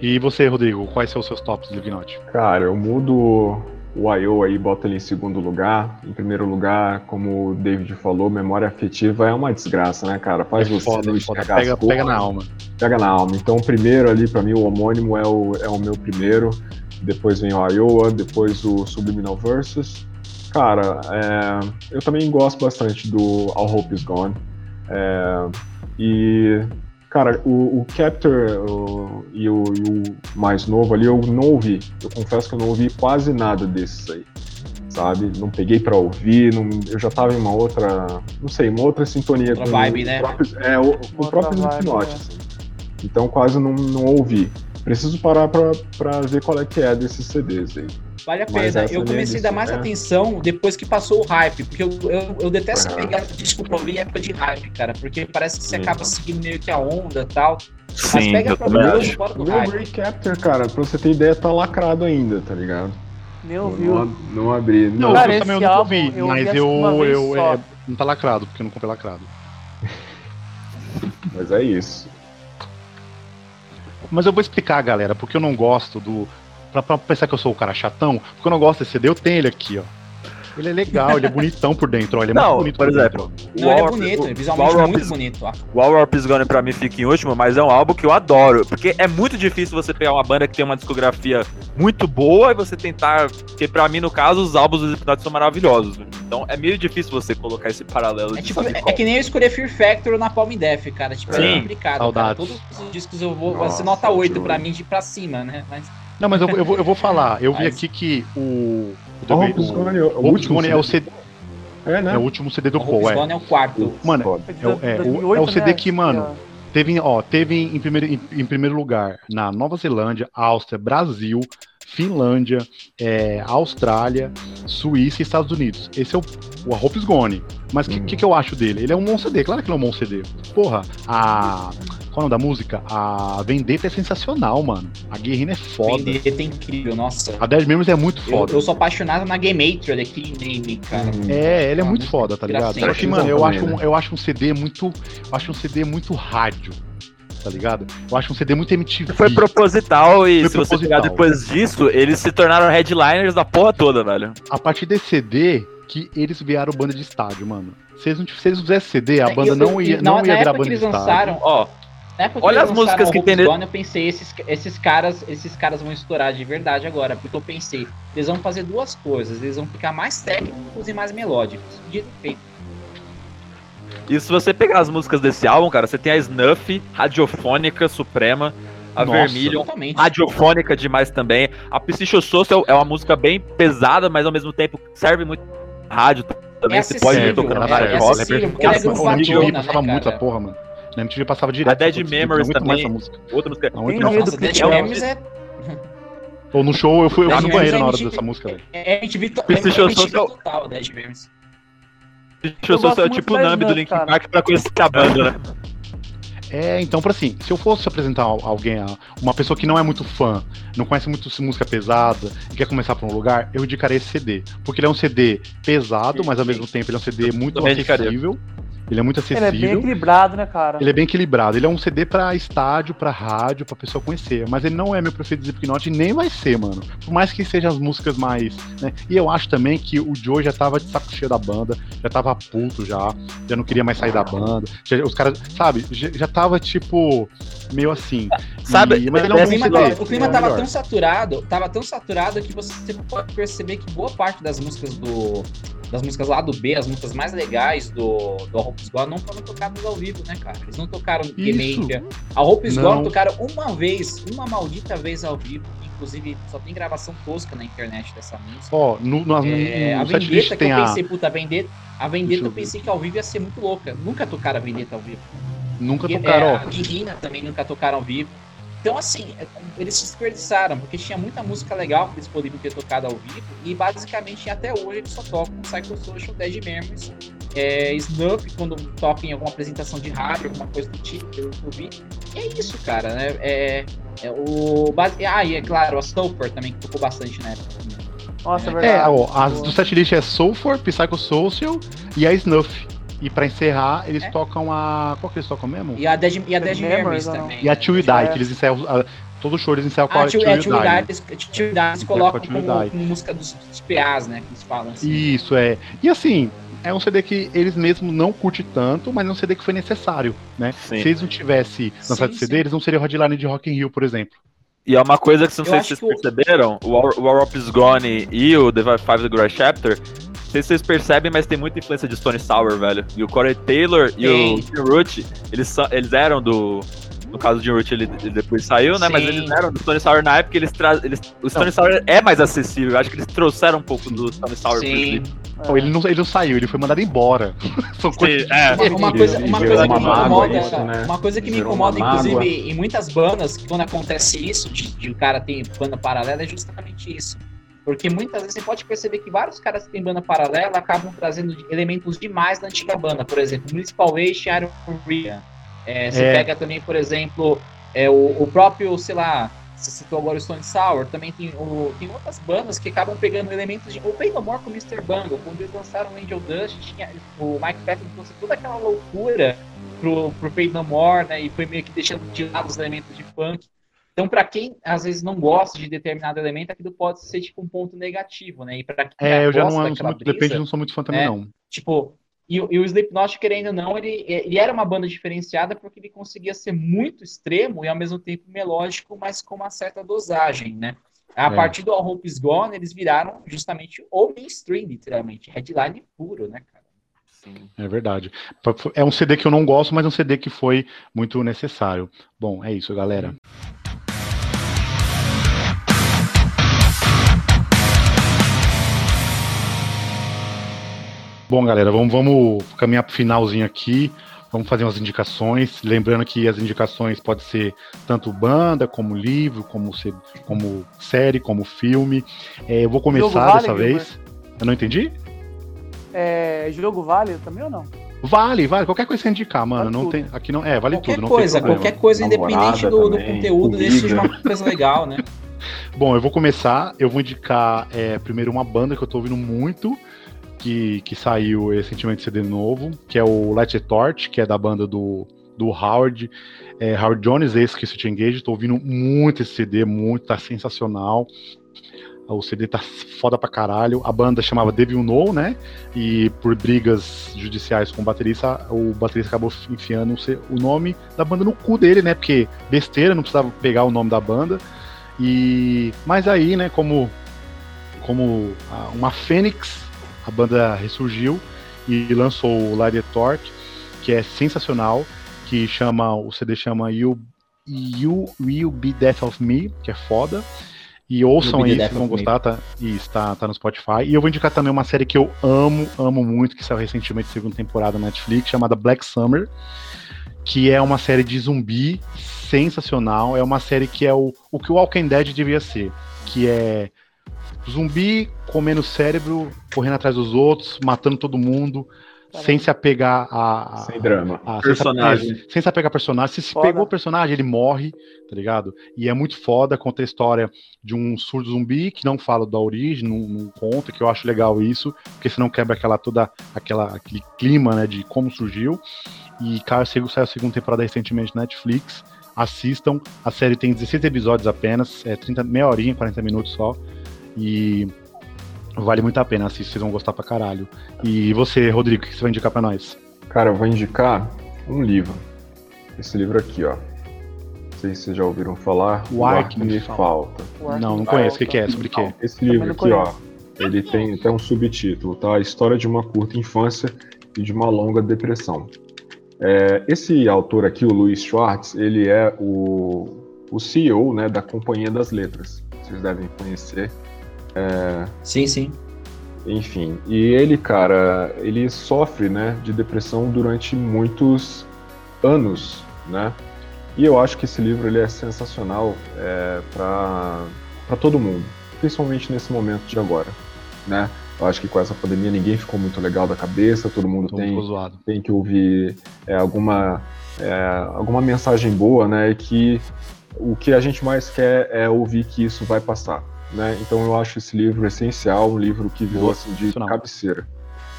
E você, Rodrigo, quais são os seus tops do Slipknot? Cara, eu mudo o I.O. aí, bota ele em segundo lugar. Em primeiro lugar, como o David falou, memória afetiva é uma desgraça, né, cara? Faz é você foda, foda. Pega, pega na alma. Pega na alma. Então, o primeiro ali, para mim, o homônimo é o, é o meu primeiro. Depois vem o Iowa, depois o Subliminal Versus. Cara, é, eu também gosto bastante do All Hope Is Gone. É, e Cara, o, o Captor o, e, o, e, o, mais novo ali eu não ouvi. Eu confesso que eu não ouvi quase nada desses aí. Sabe? Não peguei para ouvir, não, eu já tava em uma outra. Não sei, uma outra sintonia. Outra com, vibe, né? Próprio, é, o, com o próprio Slipknot. É. Assim. Então quase não, não ouvi. Preciso parar para ver qual é que é desses CDs aí. Vale a pena. Eu comecei a dar mais é. atenção depois que passou o hype, porque eu, eu, eu detesto uhum. pegar disco pra ouvir em época de hype, cara, porque parece que você Sim. acaba seguindo meio que a onda e tal. Sim, Mas pega pra ver fora do hype. O Recapture, cara, pra você ter ideia, tá lacrado ainda, tá ligado? Nem ouviu. Não, não abri. Não, não cara, eu também não ouvi, eu mas eu, eu, eu é, não tá lacrado, porque eu não comprei lacrado. [laughs] mas é isso. Mas eu vou explicar, galera, porque eu não gosto do. Pra, pra pensar que eu sou o cara chatão, porque eu não gosto desse CD, eu tenho ele aqui, ó. Ele é legal, ele é bonitão por dentro, ó. Ele é não, muito bonito por, exemplo. Não, ele é bonito, o, visualmente é muito bonito. Ó. O All Warp is Gone pra mim fica em último, mas é um álbum que eu adoro. Porque é muito difícil você pegar uma banda que tem uma discografia muito boa e você tentar. Porque pra mim, no caso, os álbuns dos Slipknot são maravilhosos. Então é meio difícil você colocar esse paralelo. É, tipo, é que nem eu escolher Fear Factor na Palm Death, cara. Tipo, é Sim, é complicado. Cara. Todos os discos eu vou. Nossa, você nota 8 pra mim de pra cima, né? Mas... Não, mas eu, eu, vou, eu vou falar. Eu vi aqui que o. O, o, o, o último é o CD. É, né? É o último CD do Paul, é. é o quarto. Mano, é, é, o, é o CD que, mano, teve, ó, teve em primeiro, em, em primeiro lugar na Nova Zelândia, Áustria, Brasil, Finlândia, é, Austrália, Suíça e Estados Unidos. Esse é o, o A Hope is Gone. Mas o que, hum. que, que, eu acho dele? Ele é um bom CD, claro que ele é um bom CD. Porra, a. Qual é o nome da música? A Vendetta é sensacional, mano. A Guerrilla é foda. Vendetta é incrível, nossa. A Dead Memories é muito foda. Eu, eu sou apaixonado na Game Maker aqui Name, cara. É, ele é muito foda, tá ligado? Só que, mano, eu acho, um, eu acho um CD muito. Eu acho um CD muito rádio tá ligado? Eu acho um CD muito MTV. Foi proposital e Foi se proposital. você pegar depois disso, eles se tornaram headliners da porra toda, velho. A partir desse CD que eles vieram banda de estádio, mano. Se eles não, se eles fizessem CD, a banda eu, não ia, não ia virar banda de estádio. Lançaram, ó, Olha as músicas que tem Gone, eu pensei, esses, esses caras, esses caras vão estourar de verdade agora, porque eu pensei, eles vão fazer duas coisas, eles vão ficar mais técnicos e mais melódicos. Dito feito. E se você pegar as músicas desse álbum, cara, você tem a Snuff, Radiofônica Suprema, a Nossa, Vermilion, totalmente. Radiofônica demais também. A Psychosocial é uma música bem pesada, mas ao mesmo tempo serve muito rádio também. É você pode ir tocando na é, é, rock. É, é, porque essa MTV passava né, muito a porra, mano. Na MTV passava direto. A Dead Memories também. Outra música. Não, Nossa, Dead Memories é... Ou no show eu fui, eu fui no banheiro na hora dessa música, velho. É, a gente viu total, Dead Memories. Deixa eu só ser tipo o nome do Linkin Park pra conhecer a banda, né? É, então, para assim, se eu fosse apresentar alguém, uma pessoa que não é muito fã, não conhece muito música pesada e quer começar por um lugar, eu indicaria esse CD. Porque ele é um CD pesado, mas ao mesmo tempo ele é um CD muito acessível. Ele é muito acessível. Ele é bem equilibrado, né, cara? Ele é bem equilibrado. Ele é um CD pra estádio, pra rádio, pra pessoa conhecer. Mas ele não é meu preferido de Slipknot e nem vai ser, mano. Por mais que sejam as músicas mais. Né? E eu acho também que o Joe já tava de saco cheio da banda, já tava puto já, já não queria mais sair da banda. Já, os caras, sabe, já, já tava tipo meio assim. [laughs] Sabe, e, mas ele é um o clima, CD, o clima é tava tão saturado, tava tão saturado que você pode perceber que boa parte das músicas do das músicas lá do B, as músicas mais legais do, do A Hope Gone não foram tocadas ao vivo, né, cara? Eles não tocaram Game A Hope Gone tocaram uma vez, uma maldita vez ao vivo. Inclusive, só tem gravação tosca na internet dessa música. Ó, oh, no, no, é, no, a Vendetta que eu pensei, a... puta, a Vendetta, a Vendetta eu pensei que ao vivo ia ser muito louca. Nunca tocaram a Vendetta ao vivo. Nunca tocaram. É, a Guirina também nunca tocaram ao vivo. Então, assim, é, eles se desperdiçaram, porque tinha muita música legal que eles poderiam ter tocado ao vivo, e basicamente até hoje eles só tocam Psychosocial, Dead Memories, é, Snuff, quando toca em alguma apresentação de rádio, alguma coisa do tipo, pelo que eu vi. E é isso, cara, né? É, é o. Ah, e é claro, a Sulfur também, que tocou bastante na época. Nossa, é verdade. É, ó, as do setlist é Sulfur, Psychosocial e a Snuff. E pra encerrar, eles é? tocam a. Qual que eles tocam mesmo? E a Dead, e a Dead Memories, também. E a Till You Die, que eles encerram. A, todo show eles encerram com a Till You Die. Till You Die eles colocam como, como, música dos, dos PAs, né? Que eles falam assim. Isso, é. E assim, é um CD que eles mesmos não curtem tanto, mas é um CD que foi necessário, né? Sim. Se eles não tivessem lançado sim, CD, sim. eles não seriam Headline de Rock in Rio, por exemplo. E é uma coisa que, não sei se vocês perceberam, o War, Up Is Gone e o The Five The Garage Chapter, sei se vocês percebem, mas tem muita influência de Stone Sour, velho. E o Corey Taylor e o Jim Root, eles, eles eram do, no caso de Root, ele, ele, depois saiu, né? Sim. Mas eles eram do Stone Sour na época, eles trazem. Eles, o Stone não. Sour é mais acessível. Eu acho que eles trouxeram um pouco do Stone Sour Sim. pro ele, não, ele não saiu, ele foi mandado embora. [laughs] Sim, é. uma, uma, coisa, uma coisa que me incomoda, isso, né? uma coisa que me incomoda, inclusive, em muitas bandas, quando acontece isso, de, de o cara tem banda paralela, é justamente isso. Porque muitas vezes você pode perceber que vários caras que têm banda paralela acabam trazendo elementos demais da antiga banda. Por exemplo, Municipal Waste e Iron Maria. É, você é. pega também, por exemplo, é, o, o, próprio, sei lá, você citou agora o Stone Sour, também tem, o, tem outras bandas que acabam pegando elementos de. O Pain No More com o Mr. Bungle, quando eles lançaram o Angel Dust, tinha, o Mike Patton trouxe toda aquela loucura pro, pro Pain No More, né? E foi meio que deixando de lado os elementos de funk. Então, para quem às vezes não gosta de determinado elemento, aquilo pode ser tipo um ponto negativo, né? E para quem é, eu já não, não sou muito, brisa, depende, não sou muito fã também, é, não. Tipo, e, e, o Slipknot, querendo ou não, ele, ele era uma banda diferenciada porque ele conseguia ser muito extremo e ao mesmo tempo melódico, mas com uma certa dosagem, né? A é. partir do All Hope Is Gone, eles viraram justamente o mainstream, literalmente. Headline puro, né, cara? Sim. É verdade. É um CD que eu não gosto, mas é um CD que foi muito necessário. Bom, é isso, galera. Bom, galera, vamos, vamos caminhar para o finalzinho aqui. Vamos fazer umas indicações. Lembrando que as indicações podem ser tanto banda, como livro, como, como série, como filme. É, eu vou começar vale, dessa vez. Eu não entendi? É, jogo vale também ou não? Vale, vale. Qualquer coisa que você indicar, mano. Vale não tem, aqui não é, vale qualquer tudo. Coisa, qualquer coisa, independente do, do, conteúdo, desde seja uma coisa legal, né? [laughs] Bom, eu vou começar. Eu vou indicar é, primeiro uma banda que eu tô ouvindo muito que, que saiu recentemente CD novo, que é o Light Torch, que é da banda do, do Howard, é, Howard Jones, esse que se engage, tô ouvindo muito esse CD, muito, tá sensacional. O CD tá foda pra caralho. A banda chamava Devil Know, né? E por brigas judiciais com o baterista, o baterista acabou enfiando o nome da banda no cu dele, né? Porque besteira, não precisava pegar o nome da banda. E mas aí, né, como como uma fênix a banda ressurgiu e lançou o Light Torque, que é sensacional, que chama o CD chama You You Will Be Death of Me, que é foda. E ouçam aí, vocês vão gostar, tá, e está, tá no Spotify. E eu vou indicar também uma série que eu amo, amo muito, que saiu recentemente, segunda temporada na Netflix, chamada Black Summer, que é uma série de zumbi sensacional. É uma série que é o, o que o Walking Dead devia ser, que é zumbi comendo cérebro, correndo atrás dos outros, matando todo mundo, Caramba. sem se apegar a. a sem drama. A, personagem. Sem se, sem se apegar a personagem. Se se pegou o personagem, ele morre, tá ligado? E é muito foda, conta a história de um surdo zumbi que não fala da origem, não, não conta, que eu acho legal isso, porque senão quebra aquela toda aquela, aquele clima, né, de como surgiu. E, cara, saiu a segunda temporada recentemente na Netflix. Assistam. A série tem 16 episódios apenas, é 30, meia horinha, 40 minutos só. E vale muito a pena assistir, vocês vão gostar pra caralho. E você, Rodrigo, o que você vai indicar pra nós? Cara, eu vou indicar um livro. Esse livro aqui, ó. Não sei se vocês já ouviram falar. O, o me falta. falta. Não, não conheço. O que, que é? Sobre o quê? Esse livro aqui, ó. Ele tem até um subtítulo, tá? A história de uma curta infância e de uma longa depressão. É, esse autor aqui, o Luiz Schwartz, ele é o, o CEO né, da Companhia das Letras. Vocês devem conhecer. É... Sim, sim. Enfim, e ele, cara, ele sofre, né, de depressão durante muitos anos, né? E eu acho que esse livro ele é sensacional é, para todo mundo, principalmente nesse momento de agora, né? Eu acho que com essa pandemia ninguém ficou muito legal da cabeça, todo mundo tem, tem que ouvir é, alguma, é, alguma mensagem boa, né? E que o que a gente mais quer é ouvir que isso vai passar, né? Então eu acho esse livro essencial, um livro que virou assim de cabeceira,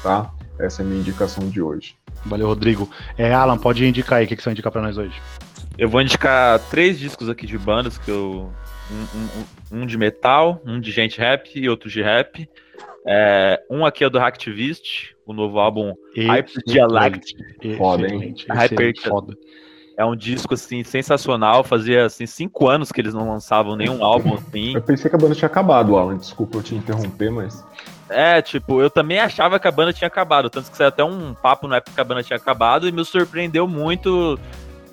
tá? Essa é a minha indicação de hoje. Valeu, Rodrigo. É, Alan, pode indicar aí o que, que você vai indicar para nós hoje. Eu vou indicar três discos aqui de bandas que eu. Um, um, um de metal, um de gente rap e outro de rap. É, um aqui é do Hacktivist, o novo álbum Hyper Dialect. Foda, hein? Hyper foda. É um disco assim sensacional. Fazia assim cinco anos que eles não lançavam nenhum álbum assim. Eu pensei que a banda tinha acabado, Alan. Desculpa eu te interromper, mas. É, tipo, eu também achava que a banda tinha acabado. Tanto que saiu até um papo na época que a banda tinha acabado e me surpreendeu muito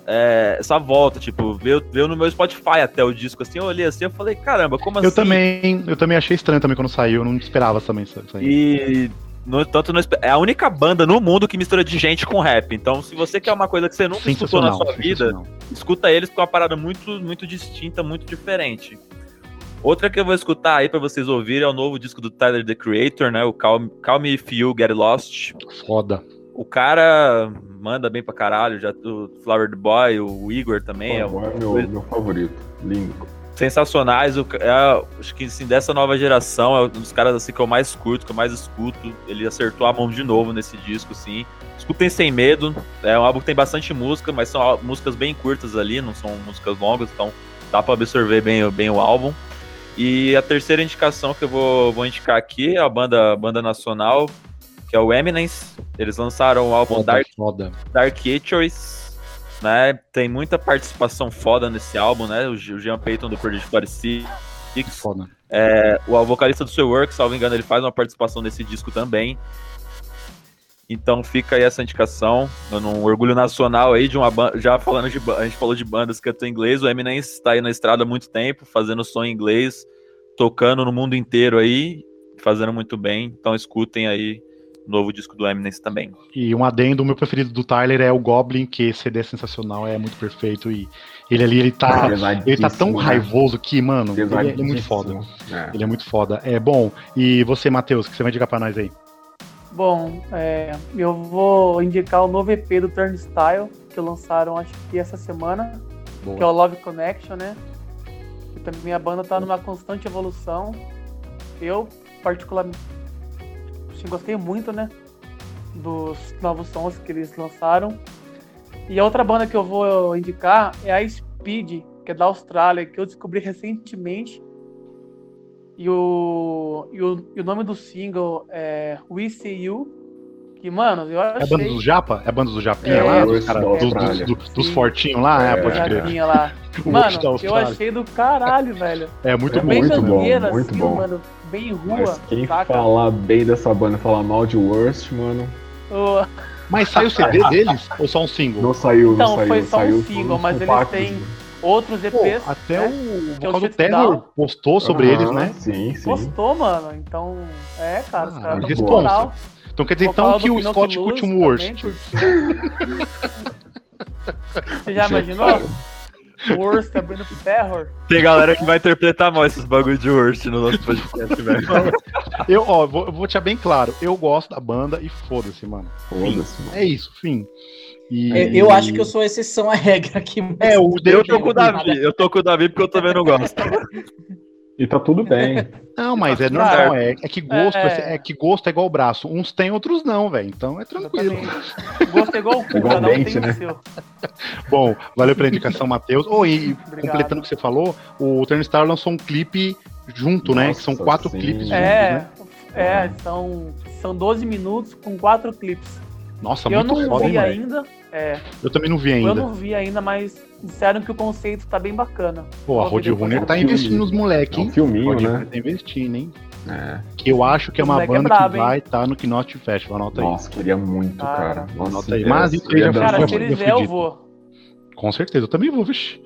é, essa volta, tipo, veio, veio no meu Spotify até o disco, assim, eu olhei assim, eu falei, caramba, como eu assim? Também, eu também achei estranho também quando saiu, eu não esperava também isso aí. E no, tanto no, é a única banda no mundo que mistura de gente com rap. Então, se você quer uma coisa que você nunca escutou na sua vida, escuta eles com uma parada muito, muito distinta, muito diferente. Outra que eu vou escutar aí para vocês ouvirem é o novo disco do Tyler The Creator, né? O Calm, Calm If You Get Lost. Foda. O cara manda bem pra caralho, já o Flower the Boy, o Igor também. é, o, é meu, meu favorito. Lindo. Sensacionais, o, é, acho que assim, dessa nova geração é um dos caras assim, que eu mais curto, que eu mais escuto. Ele acertou a mão de novo nesse disco, sim. Escutem sem medo. É um álbum que tem bastante música, mas são músicas bem curtas ali, não são músicas longas, então dá para absorver bem, bem o álbum. E a terceira indicação que eu vou, vou indicar aqui é a banda, banda nacional, que é o Eminence. Eles lançaram o álbum foda, Dark, foda. Dark Choice, né? Tem muita participação foda nesse álbum, né? O Jean Payton do Purgatory Six. Foda. É, o vocalista do seu work, salvo engano, ele faz uma participação nesse disco também. Então fica aí essa indicação, num orgulho nacional aí de uma banda. Já falando de a gente falou de bandas que cantam inglês, o Eminence está aí na estrada há muito tempo, fazendo som em inglês, tocando no mundo inteiro aí, fazendo muito bem. Então escutem aí novo disco do Eminence também. E um adendo, o meu preferido do Tyler é o Goblin, que esse CD é sensacional, é muito perfeito e ele ali, ele tá, ele tá tão né? raivoso que, mano, ele, ele, é muito foda. É. Ele é muito foda. É bom. E você, Matheus, o que você vai indicar pra nós aí? Bom, é, eu vou indicar o novo EP do Turnstile, que lançaram acho que essa semana, Boa. que é o Love Connection, né? E também a banda tá numa constante evolução. Eu, particularmente, assim, gostei muito, né? Dos novos sons que eles lançaram. E a outra banda que eu vou indicar é a Speed, que é da Austrália, que eu descobri recentemente e o, e o, e o nome do single é We See You. Que, mano, eu achei... É a banda do Japa? É a banda do Japinha é, lá? Dos, cara, do, do, do, dos fortinhos lá? É, é pode crer. lá. [laughs] Mano, eu achei do caralho, velho. É muito é bom. Muito bom, muito assim, bom. Mano, bem rua. Mas quem saca? falar bem dessa banda, falar mal de Worst, mano... Oh. Mas saiu o CD deles ou só um single? Não saiu, não então, saiu. foi só saiu um single, mas eles têm outros EPs. Pô, até né? o vocal do Terror postou sobre eles, né? Sim, sim. Postou, mano. Então, é, cara, os ah, caras estão Então quer dizer então que o Scott curte um Worst. [laughs] Você já imaginou? Worst abrindo pro Terror. Tem galera que vai interpretar mal esses bagulho de Worst no nosso podcast, velho. [laughs] Eu, ó, vou, vou te bem claro. Eu gosto da banda e foda-se, mano. Foda-se. É isso, fim. E... Eu, eu, acho que eu sou exceção à regra aqui. É, o eu tô com o Davi. Eu tô com o Davi porque eu também não gosto. [laughs] E tá tudo bem. [laughs] Não, mas é normal, é, é que gosto é... é... que gosto é igual o braço. Uns tem, outros não, velho. Então é tranquilo. Gosto é igual o cu, igual não tem né? o seu. [laughs] Bom, valeu pela indicação, Matheus. Oh, e completando o que você falou, o Turnstar lançou um clipe junto, Nossa, né? Que são quatro sim. clipes juntos, é, né? É, são, são 12 minutos com quatro clipes. Nossa, eu muito não foda, vi ainda. É, eu também não vi ainda. Eu não vi ainda, mas disseram que o conceito tá bem bacana. Pô, a Roadrunner tá investindo nos moleques, hein? É um filminho, né? Tá investindo, hein? É. Que eu acho que é uma é banda é brabo, que vai estar tá no Knot Festival. Anota aí. Nossa, queria muito, ah, cara. Nossa, Anota aí. Mas isso aí já Cara, se ele vier, eu vou. Com certeza, eu também vou, vixi.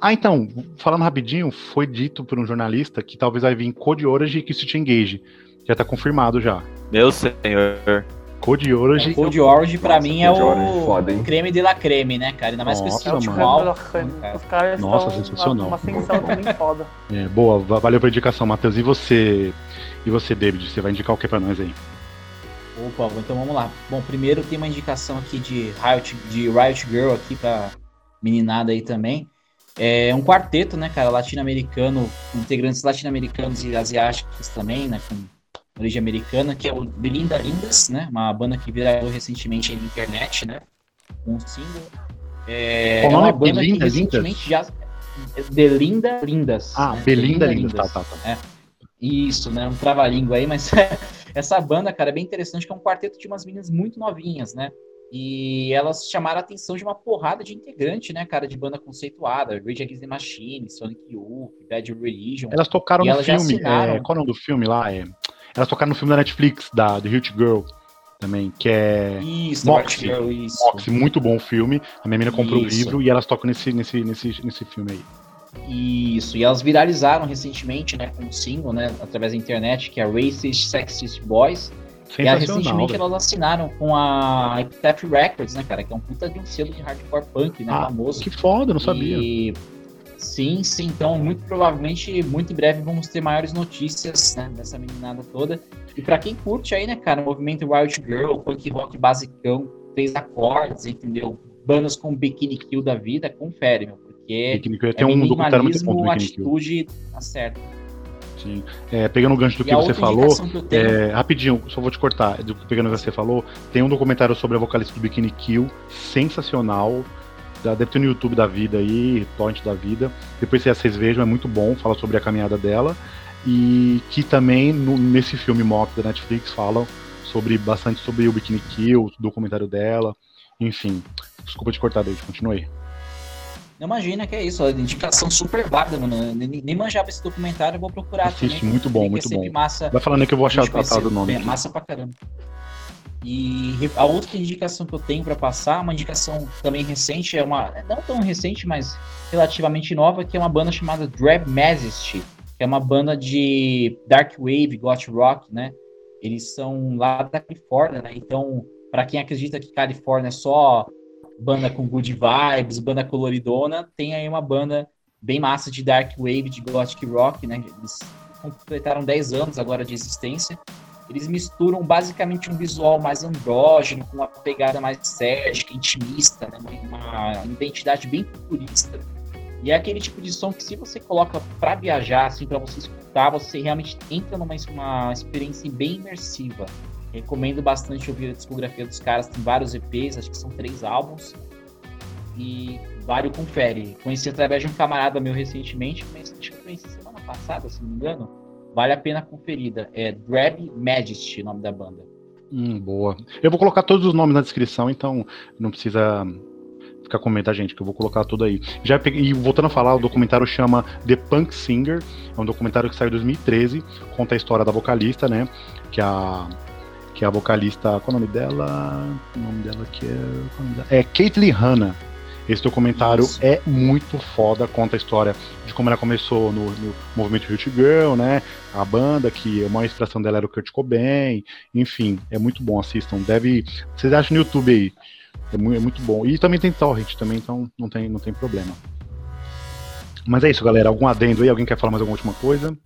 Ah, então, falando rapidinho, foi dito por um jornalista que talvez vai vir Code Orange e Kissit Engage. Já tá confirmado já. Meu senhor. Code Orange. É, Code Orange pra Nossa, mim é o foda, creme de la creme, né, cara? Ainda mais Nossa, com esse. Os caras Nossa, sensacional. Uma ascensão também foda. [laughs] É, boa, valeu pela indicação, Matheus. E você, e você, David? Você vai indicar o que pra nós aí? Opa, então vamos lá. Bom, primeiro tem uma indicação aqui de Riot, de Riot Girl aqui pra meninada aí também. É um quarteto, né, cara, latino-americano, integrantes latino-americanos e asiáticos também, né, com origem americana, que é o Belinda Lindas, né, uma banda que virou recentemente na internet, né, um single. É, é uma banda Belinda, que recentemente Lindas? já... Belinda Lindas. Ah, né? Belinda, Belinda Lindas, Lindas. tá, tá, tá. É. Isso, né, um trava-língua aí, mas [laughs] essa banda, cara, é bem interessante, que é um quarteto de umas meninas muito novinhas, né, e elas chamaram a atenção de uma porrada de integrante, né, cara, de banda conceituada. Rage Against the Machine, Sonic Youth, Bad Religion. Elas tocaram no filme. É, qual é o nome do filme lá? É, elas tocaram no filme da Netflix, da The Hit Girl também, que é isso, Moxie. Girl, isso. Moxie, muito bom filme. A minha menina comprou o livro e elas tocam nesse, nesse, nesse, nesse filme aí. Isso, e elas viralizaram recentemente, né, com um single, né, através da internet, que é Racist Sexist Boys. E recentemente elas assinaram com a Epitaph Records, né, cara? Que é um puta de um selo de hardcore punk, né? Ah, famoso. Que foda, não sabia. E... Sim, sim. Então, muito provavelmente, muito em breve, vamos ter maiores notícias, né? Dessa meninada toda. E para quem curte aí, né, cara, movimento Wild Girl, punk rock basicão, três acordes, entendeu? Bandas com Bikini Kill da vida, confere, meu. Porque Bikini Kill é tem um documentário muito bom do atitude acerta. Sim. É, pegando o gancho do que você falou, que tenho... é, rapidinho, só vou te cortar. Pegando o que você falou, tem um documentário sobre a vocalista do Bikini Kill, sensacional. Deve ter no YouTube da vida aí, torrent da vida. Depois vocês vejam, é muito bom, fala sobre a caminhada dela. E que também no, nesse filme Mock da Netflix falam sobre bastante sobre o Bikini Kill, o documentário dela. Enfim, desculpa te cortar, David, continue. Não imagina que é isso, a indicação super válida, mano. Nem, nem manjava esse documentário, eu vou procurar Assiste, também. muito bom, muito bom. Massa, Vai falando que eu vou achar o do nome. É massa pra caramba. E a outra indicação que eu tenho para passar, uma indicação também recente, é uma não tão recente, mas relativamente nova, que é uma banda chamada Drab Majesty, que é uma banda de dark wave, goth rock, né? Eles são lá da Califórnia, né? Então, para quem acredita que Califórnia é só banda com good vibes, banda coloridona, tem aí uma banda bem massa de dark wave, de gothic rock, né? Eles completaram 10 anos agora de existência. Eles misturam basicamente um visual mais andrógeno, com uma pegada mais sérgica, intimista, né? uma identidade bem futurista. E é aquele tipo de som que se você coloca para viajar, assim, para você escutar, você realmente entra numa uma experiência bem imersiva. Recomendo bastante ouvir a discografia dos caras, tem vários EPs, acho que são três álbuns. E vários confere. Conheci através de um camarada meu recentemente, mas acho que conheci semana passada, se não me engano. Vale a pena conferida. É Drab Majesty, o nome da banda. Hum, boa. Eu vou colocar todos os nomes na descrição, então não precisa ficar comentar, gente, que eu vou colocar tudo aí. Já peguei, e voltando a falar, o documentário chama The Punk Singer, é um documentário que saiu em 2013, conta a história da vocalista, né, que é a que é a vocalista. Qual é o nome dela? O nome dela aqui é. É Caitlyn Hanna. Esse documentário Isso. é muito foda, conta a história de como ela começou no, no movimento Hit Girl, né? A banda, que a maior inspiração dela era o Kurt Cobain, enfim, é muito bom, assistam. Deve. Vocês acham no YouTube aí. É muito, é muito bom. E também tem Torrent também, então não tem, não tem problema. Mas é isso, galera. Algum adendo aí? Alguém quer falar mais alguma última coisa?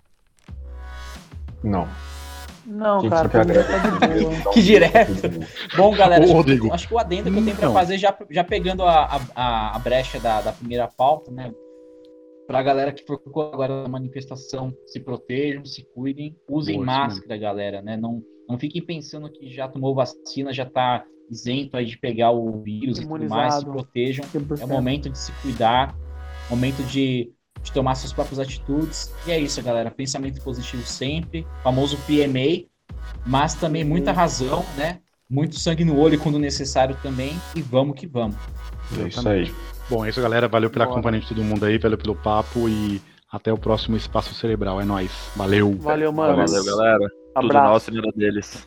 Não. Não, cara, [laughs] tá que direto. Bom, galera, Ô, acho, acho, que o adendo que eu tenho para fazer, já, já pegando a, a, a brecha da, da primeira pauta, né? Pra galera que for agora na manifestação, se protejam, se cuidem, usem Boa, máscara, sim. galera, né? Não, não fiquem pensando que já tomou vacina, já tá isento aí de pegar o vírus Imunizado. e tudo mais, se protejam. 100%. É o momento de se cuidar, momento de de tomar suas próprias atitudes. E é isso, galera. Pensamento positivo sempre, famoso PMA, mas também muita razão, né? Muito sangue no olho quando necessário também. E vamos que vamos. É isso aí. Bom, é isso, galera. Valeu pela Bora. companhia de todo mundo aí, valeu pelo papo e até o próximo Espaço Cerebral. É nóis. Valeu. Valeu, mano. Valeu, galera. Abraço. Tudo nosso e nada deles.